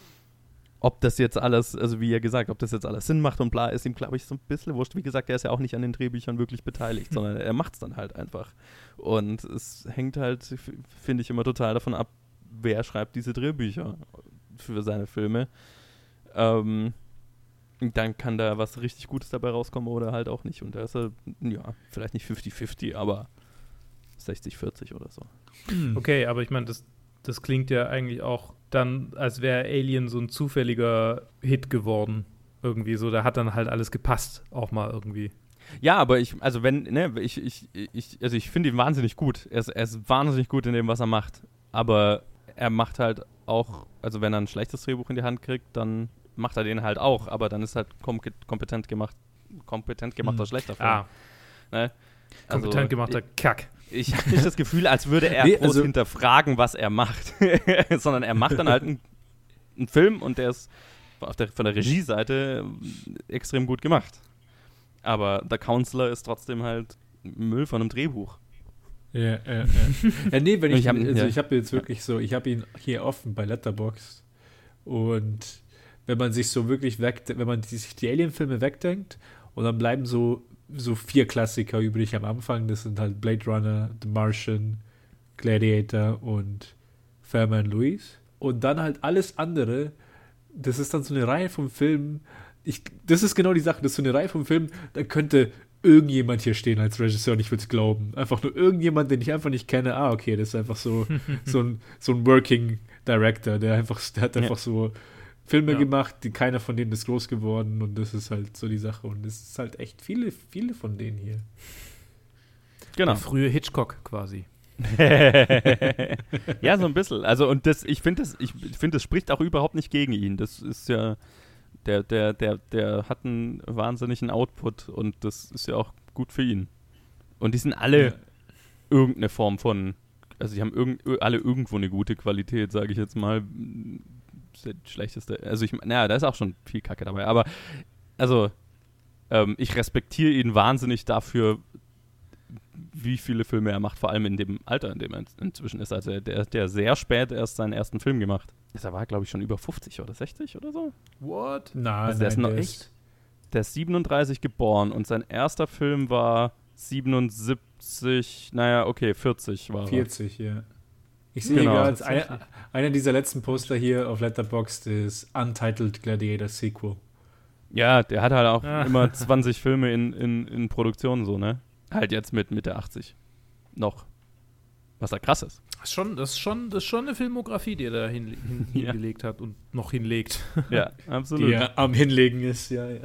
ob das jetzt alles, also wie er gesagt, ob das jetzt alles Sinn macht und bla, ist ihm, glaube ich, so ein bisschen wurscht. Wie gesagt, er ist ja auch nicht an den Drehbüchern wirklich beteiligt, sondern er macht es dann halt einfach. Und es hängt halt, finde ich, immer total davon ab, wer schreibt diese Drehbücher für seine Filme. Ähm, dann kann da was richtig Gutes dabei rauskommen oder halt auch nicht. Und da ist er, ja, vielleicht nicht 50-50, aber 60-40 oder so. Okay, aber ich meine, das, das klingt ja eigentlich auch dann, als wäre Alien so ein zufälliger Hit geworden. Irgendwie so, da hat dann halt alles gepasst, auch mal irgendwie. Ja, aber ich, also wenn, ne, ich, ich, ich, also ich finde ihn wahnsinnig gut. Er ist, er ist wahnsinnig gut in dem, was er macht. Aber er macht halt auch, also wenn er ein schlechtes Drehbuch in die Hand kriegt, dann macht er den halt auch, aber dann ist halt kom kompetent gemacht, kompetent gemachter Mhm. schlechter Film. Ah, Ne? kompetent Also, gemachter Kack. Ich, habe nicht das Gefühl, als würde er Nee, groß also- hinterfragen, was er macht, sondern er macht dann halt einen, einen Film und der ist auf der, von der Regieseite extrem gut gemacht. Aber The Counselor ist trotzdem halt Müll von einem Drehbuch. Ja, ja, ja. ja nee, wenn ich, Ich hab- also ja. ich habe jetzt wirklich so, ich habe ihn hier offen bei Letterboxd und wenn man sich so wirklich weg, wenn man die, sich die Alien-Filme wegdenkt und dann bleiben so, so vier Klassiker übrig am Anfang, das sind halt Blade Runner, The Martian, Gladiator und Fairman Louise. Und dann halt alles andere, das ist dann so eine Reihe von Filmen. Ich, das ist genau die Sache, das ist so eine Reihe von Filmen, da könnte irgendjemand hier stehen als Regisseur und ich würde es glauben. Einfach nur irgendjemand, den ich einfach nicht kenne. Ah, okay, das ist einfach so, so, ein, so ein Working Director, der einfach, der hat einfach ja. so Filme ja. gemacht, die keiner von denen ist groß geworden und das ist halt so die Sache. Und es ist halt echt viele, viele von denen hier. Genau. Der frühe Hitchcock quasi. ja, so ein bisschen. Also, und das, ich finde, das, ich finde, das spricht auch überhaupt nicht gegen ihn. Das ist ja, der, der, der, der hat einen wahnsinnigen Output und das ist ja auch gut für ihn. Und die sind alle ja. irgendeine Form von, also die haben irgend, alle irgendwo eine gute Qualität, sage ich jetzt mal. Der schlechteste, also ich, naja, da ist auch schon viel Kacke dabei, aber also ähm, ich respektiere ihn wahnsinnig dafür, wie viele Filme er macht, vor allem in dem Alter, in dem er inzwischen ist. Also der, der sehr spät erst seinen ersten Film gemacht. Er war, glaube ich, schon über 50 oder 60 oder so. What? Nein, also der nein, ist noch echt. Der ist 37 geboren und sein erster Film war 77, naja, okay, 40 war 40, er. ja. Ich sehe genau. gerade, einer, einer dieser letzten Poster hier auf Letterboxd ist Untitled Gladiator Sequel. Ja, der hat halt auch ah. immer 20 Filme in, in, in Produktion so, ne? Halt jetzt mit Mitte 80. Noch. Was da krass ist. Das ist schon, das ist schon, das ist schon eine Filmografie, die er da hin, hin, ja. hingelegt hat und noch hinlegt. Ja, absolut. Die er am Hinlegen ist, ja, ja.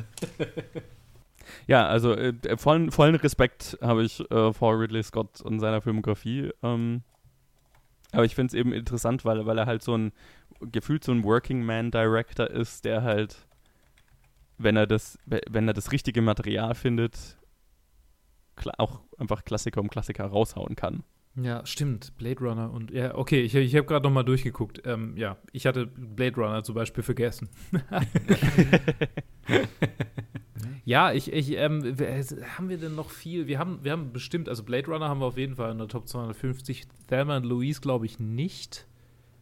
ja, also äh, vollen, vollen Respekt habe ich äh, vor Ridley Scott und seiner Filmografie. Ähm, aber ich finde es eben interessant, weil, weil er halt so ein gefühlt so ein Working Man Director ist, der halt, wenn er das, wenn er das richtige Material findet, auch einfach Klassiker um Klassiker raushauen kann. Ja, stimmt. Blade Runner und ja, okay, ich, ich habe gerade noch mal durchgeguckt. Ähm, ja, ich hatte Blade Runner zum Beispiel vergessen. ja, ich, ich ähm, haben wir denn noch viel? Wir haben, wir haben bestimmt, also Blade Runner haben wir auf jeden Fall in der Top 250. Thelma und Louise glaube ich nicht.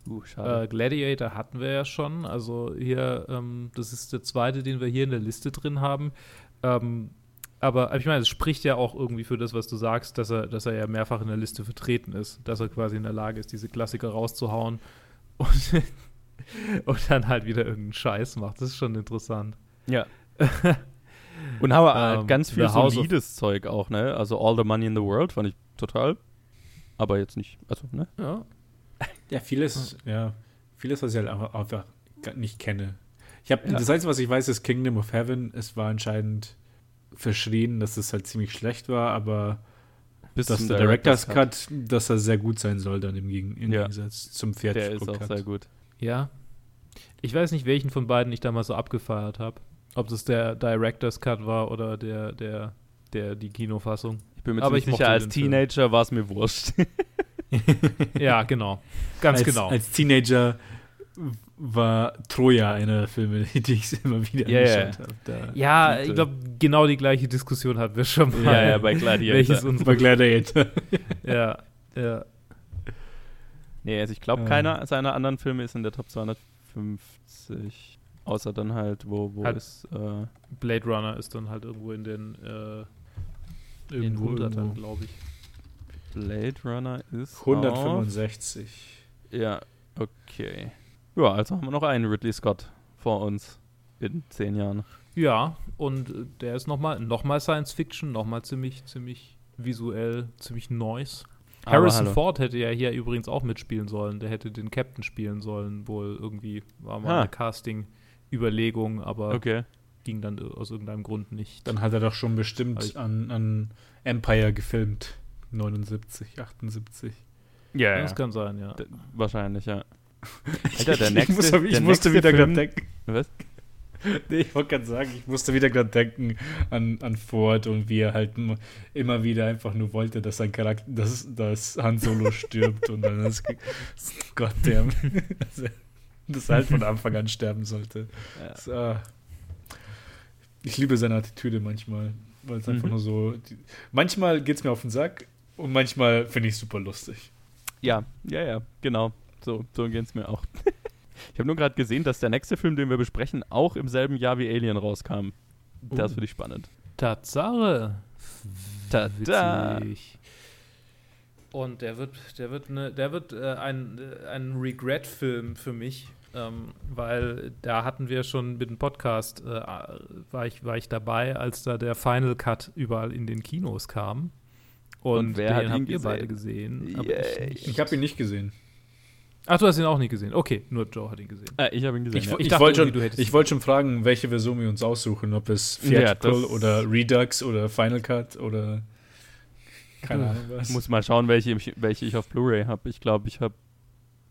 Uh, äh, Gladiator hatten wir ja schon. Also hier, ähm, das ist der zweite, den wir hier in der Liste drin haben. Ähm, aber ich meine, es spricht ja auch irgendwie für das, was du sagst, dass er, dass er ja mehrfach in der Liste vertreten ist, dass er quasi in der Lage ist, diese Klassiker rauszuhauen und, und dann halt wieder irgendeinen Scheiß macht. Das ist schon interessant. Ja. und aber um, ähm, ganz viel solides Zeug auch, ne? Also All the Money in the World fand ich total. Aber jetzt nicht, also, ne? Ja. Ja, vieles, ja, vieles, was ich halt einfach, einfach nicht kenne. Ich habe ja. das Einzige, was ich weiß, ist Kingdom of Heaven. Es war anscheinend verschrien, dass es halt ziemlich schlecht war, aber bis dass der Director's Cut, Cut, dass er sehr gut sein soll, dann im, Gegen im ja. Gegensatz zum Pferd. Der ist auch Cut. sehr gut. Ja. Ich weiß nicht, welchen von beiden ich damals so abgefeiert habe. Ob das der Director's Cut war oder der, der, der, die Kinofassung. Ich bin mir Aber ich sicher, als Teenager war es mir wurscht. ja, genau. Ganz als, genau. Als Teenager war Troja einer der Filme, die ich immer wieder yeah, angeschaut habe. Ja, ich glaube, genau die gleiche Diskussion hatten wir schon mal. Ja, ja, bei Gladiator. Welches uns bei Gladiator. ja, ja. Nee, also ich glaube, keiner seiner anderen Filme ist in der Top 250. Außer dann halt, wo, wo halt ist. Äh, Blade Runner ist dann halt irgendwo in den. Äh, irgendwo, irgendwo. glaube ich. Blade Runner ist. 165. Auf, ja, okay. Ja, also haben wir noch einen Ridley Scott vor uns in zehn Jahren. Ja, und der ist nochmal noch mal Science Fiction, nochmal ziemlich, ziemlich visuell, ziemlich Noise. Harrison Ford hätte ja hier übrigens auch mitspielen sollen. Der hätte den Captain spielen sollen, wohl irgendwie war mal ha. eine Casting-Überlegung, aber okay. ging dann aus irgendeinem Grund nicht. Dann hat er doch schon bestimmt an, an Empire gefilmt. 79, 78. Ja, yeah, das kann sein, ja. D wahrscheinlich, ja. Alter, der nächste. ich, muss, ich musste wieder gerade denken. Was? Nee, ich wollte gerade sagen, ich musste wieder gerade denken an, an Ford und wie er halt immer wieder einfach nur wollte, dass sein Charakter, dass, dass Han Solo stirbt und dann ist Goddamn, dass dass er halt von Anfang an sterben sollte. Ja. So, ah. ich liebe seine Attitüde manchmal, weil es einfach mhm. nur so. Die, manchmal geht es mir auf den Sack und manchmal finde ich es super lustig. Ja, ja, ja, genau. So, so geht es mir auch. ich habe nur gerade gesehen, dass der nächste Film, den wir besprechen, auch im selben Jahr wie Alien rauskam. Das uh. finde ich spannend. Tatsache. Tada. Und der wird, der wird, ne, der wird äh, ein, äh, ein Regret-Film für mich, ähm, weil da hatten wir schon mit dem Podcast, äh, war, ich, war ich dabei, als da der Final Cut überall in den Kinos kam. Und, Und wer hat ihn habt ihr beide gesehen? Yay. ich, Ich habe ihn nicht gesehen. Ach, du hast ihn auch nicht gesehen. Okay, nur Joe hat ihn gesehen. Äh, ich habe ihn gesehen. Ich, ja. ich, dachte wollte schon, du hättest- ich wollte schon fragen, welche Version wir uns aussuchen, ob es Ja, Theatrical das- oder Redux oder Final Cut oder keine Ahnung was. Ich muss mal schauen, welche, ich- welche ich auf Blu-ray habe. Ich glaube, ich habe.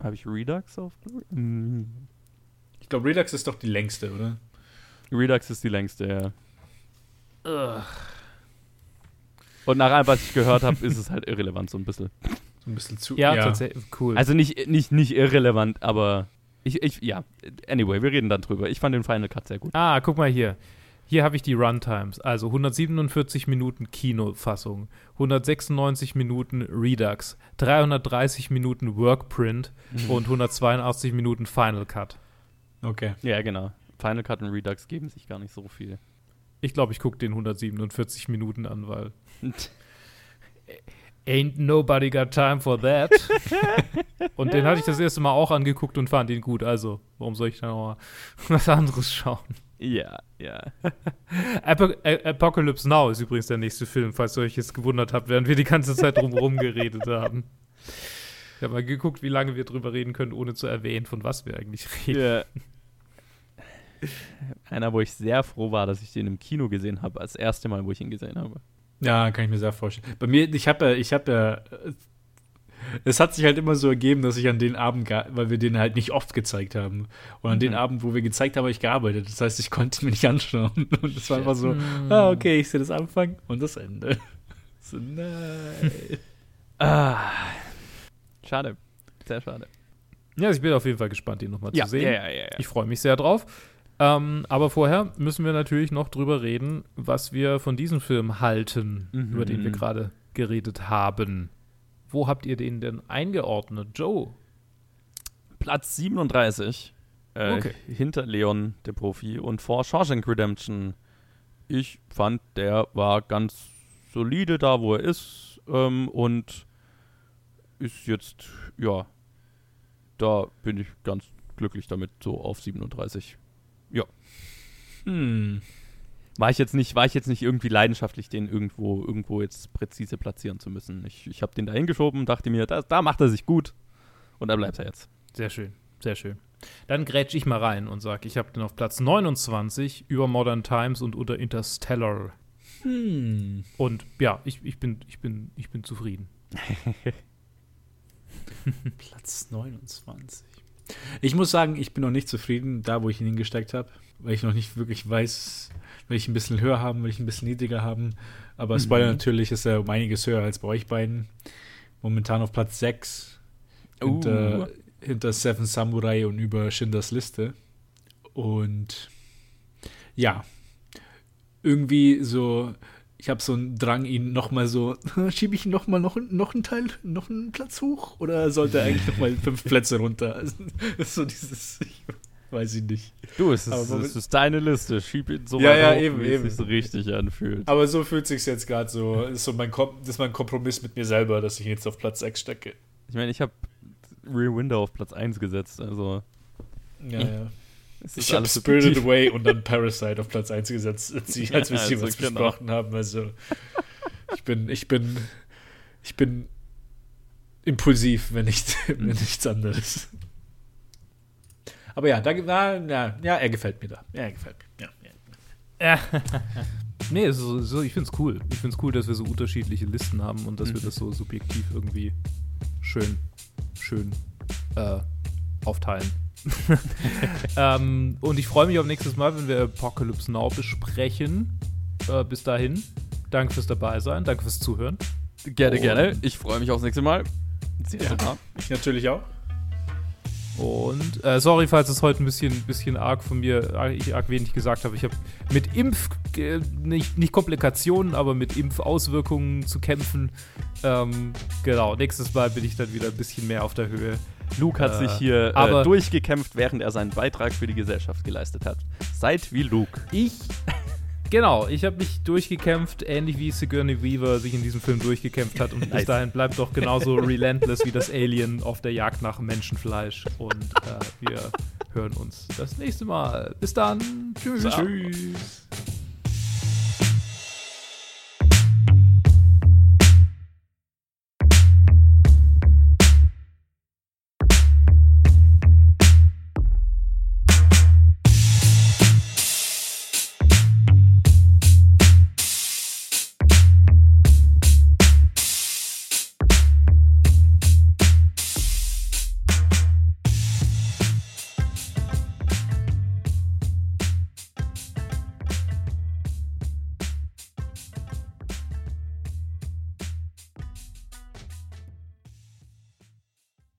Habe ich Redux auf Blu-ray? Hm. Ich glaube, Redux ist doch die längste, oder? Redux ist die längste, ja. Und nach allem, was ich gehört habe, ist es halt irrelevant so ein bisschen. So ein bisschen zu. Ja, tatsächlich. Cool. Also nicht, nicht, nicht irrelevant, aber ich, ich, ja, anyway, wir reden dann drüber. Ich fand den Final Cut sehr gut. Ah, guck mal hier. Hier habe ich die Runtimes. Also 147 Minuten Kinofassung, 196 Minuten Redux, 330 Minuten Workprint und 182 Minuten Final Cut. Okay. Ja, genau. Final Cut und Redux geben sich gar nicht so viel. Ich glaube, ich gucke den 147 Minuten an, weil Ain't nobody got time for that. und den hatte ich das erste Mal auch angeguckt und fand ihn gut. Also, warum soll ich dann auch mal was anderes schauen? Ja, ja. Apo Ä- Apocalypse Now ist übrigens der nächste Film, falls ihr euch jetzt gewundert habt, während wir die ganze Zeit drumherum geredet haben. Ich habe mal geguckt, wie lange wir drüber reden können, ohne zu erwähnen, von was wir eigentlich reden. ja. Einer, wo ich sehr froh war, dass ich den im Kino gesehen habe, als erste Mal, wo ich ihn gesehen habe. Ja, kann ich mir sehr vorstellen. Bei mir, ich habe ja, ich habe ja, äh, es hat sich halt immer so ergeben, dass ich an den Abend, weil wir den halt nicht oft gezeigt haben. Und an den Mhm. Abend, wo wir gezeigt haben, habe ich gearbeitet. Das heißt, ich konnte ihn mir nicht anschauen. Und es war einfach so, Mm. ah, okay, ich sehe das Anfang und das Ende. So, nein. Ah. Schade. Sehr schade. Ja, also ich bin auf jeden Fall gespannt, ihn nochmal Ja, zu sehen. ja, ja, ja, ja. Ich freue mich sehr drauf. Ähm, aber vorher müssen wir natürlich noch drüber reden, was wir von diesem Film halten, Mhm. über den wir gerade geredet haben. Wo habt ihr den denn eingeordnet? Joe? Platz 37. Äh, Okay. Hinter Leon, der Profi, und vor Shawshank Redemption. Ich fand, der war ganz solide da, wo er ist. Ähm, und ist jetzt, ja, da bin ich ganz glücklich damit, so auf 37. Hm. War ich jetzt nicht, war ich jetzt nicht irgendwie leidenschaftlich, den irgendwo, irgendwo jetzt präzise platzieren zu müssen. Ich, ich habe den da hingeschoben und dachte mir, da, da macht er sich gut. Und da bleibt er jetzt. Sehr schön, sehr schön. Dann grätsch ich mal rein und sag, ich habe den auf Platz 29 über Modern Times und unter Interstellar. Hm. Und ja, ich, ich, bin, ich, bin, ich bin zufrieden. Platz 29. Ich muss sagen, ich bin noch nicht zufrieden, da wo ich ihn hingesteckt habe, weil ich noch nicht wirklich weiß, will ich ein bisschen höher haben, will ich ein bisschen niedriger haben. Aber Spoiler Mhm. natürlich ist er um einiges höher als bei euch beiden. Momentan auf Platz 6. Uh. Hinter, hinter Seven Samurai und über Schindlers Liste. Und ja, irgendwie so, ich habe so einen Drang, ihn nochmal so, schiebe ich ihn nochmal noch, noch einen Teil, noch einen Platz hoch? Oder sollte er eigentlich nochmal fünf Plätze runter? Also, so dieses, ich weiß ich nicht. Du, es ist, es ist deine Liste. Schieb ihn so Ja, weit ja, hoch, eben, wie es eben. sich so richtig anfühlt. Aber so fühlt sich jetzt gerade so, ist so mein, Kom das ist mein Kompromiss mit mir selber, dass ich ihn jetzt auf Platz 6 stecke. Ich meine, ich habe Rear Window auf Platz 1 gesetzt, also Ja, ja. es Ich habe Spirited. Away und dann Parasite auf Platz 1 gesetzt, als, wir Ja, es jeweils also genau. besprochen haben. Also ich bin, ich bin, ich bin impulsiv, wenn nicht, wenn nichts anderes. Aber ja, da, na, na, ja, er gefällt mir da. Ja, er gefällt mir. Ja, ja. Nee, so, so, ich finde es cool. Ich finde es cool, dass wir so unterschiedliche Listen haben und dass wir das so subjektiv irgendwie schön, schön äh, aufteilen. ähm, und ich freue mich auf nächstes Mal, wenn wir Apocalypse Now besprechen. Äh, bis dahin, danke fürs dabei sein, danke fürs Zuhören. Gerne, Und- gerne. Ich freue mich aufs nächste Mal. Sehr Ja. sogar. Ich natürlich auch. Und äh, sorry, falls es heute ein bisschen, bisschen arg von mir, arg- ich arg wenig gesagt habe. Ich habe mit Impf, äh, nicht, nicht Komplikationen, aber mit Impfauswirkungen zu kämpfen. Ähm, genau, nächstes Mal bin ich dann wieder ein bisschen mehr auf der Höhe. Luke hat Äh, sich hier aber- äh, durchgekämpft, während er seinen Beitrag für die Gesellschaft geleistet hat. Seid wie Luke. Ich Genau, ich habe mich durchgekämpft, ähnlich wie Sigourney Weaver sich in diesem Film durchgekämpft hat. Und bis Nice. dahin bleibt doch genauso relentless wie das Alien auf der Jagd nach Menschenfleisch. Und äh, wir hören uns das nächste Mal. Bis dann. Tschüss. Tschüss.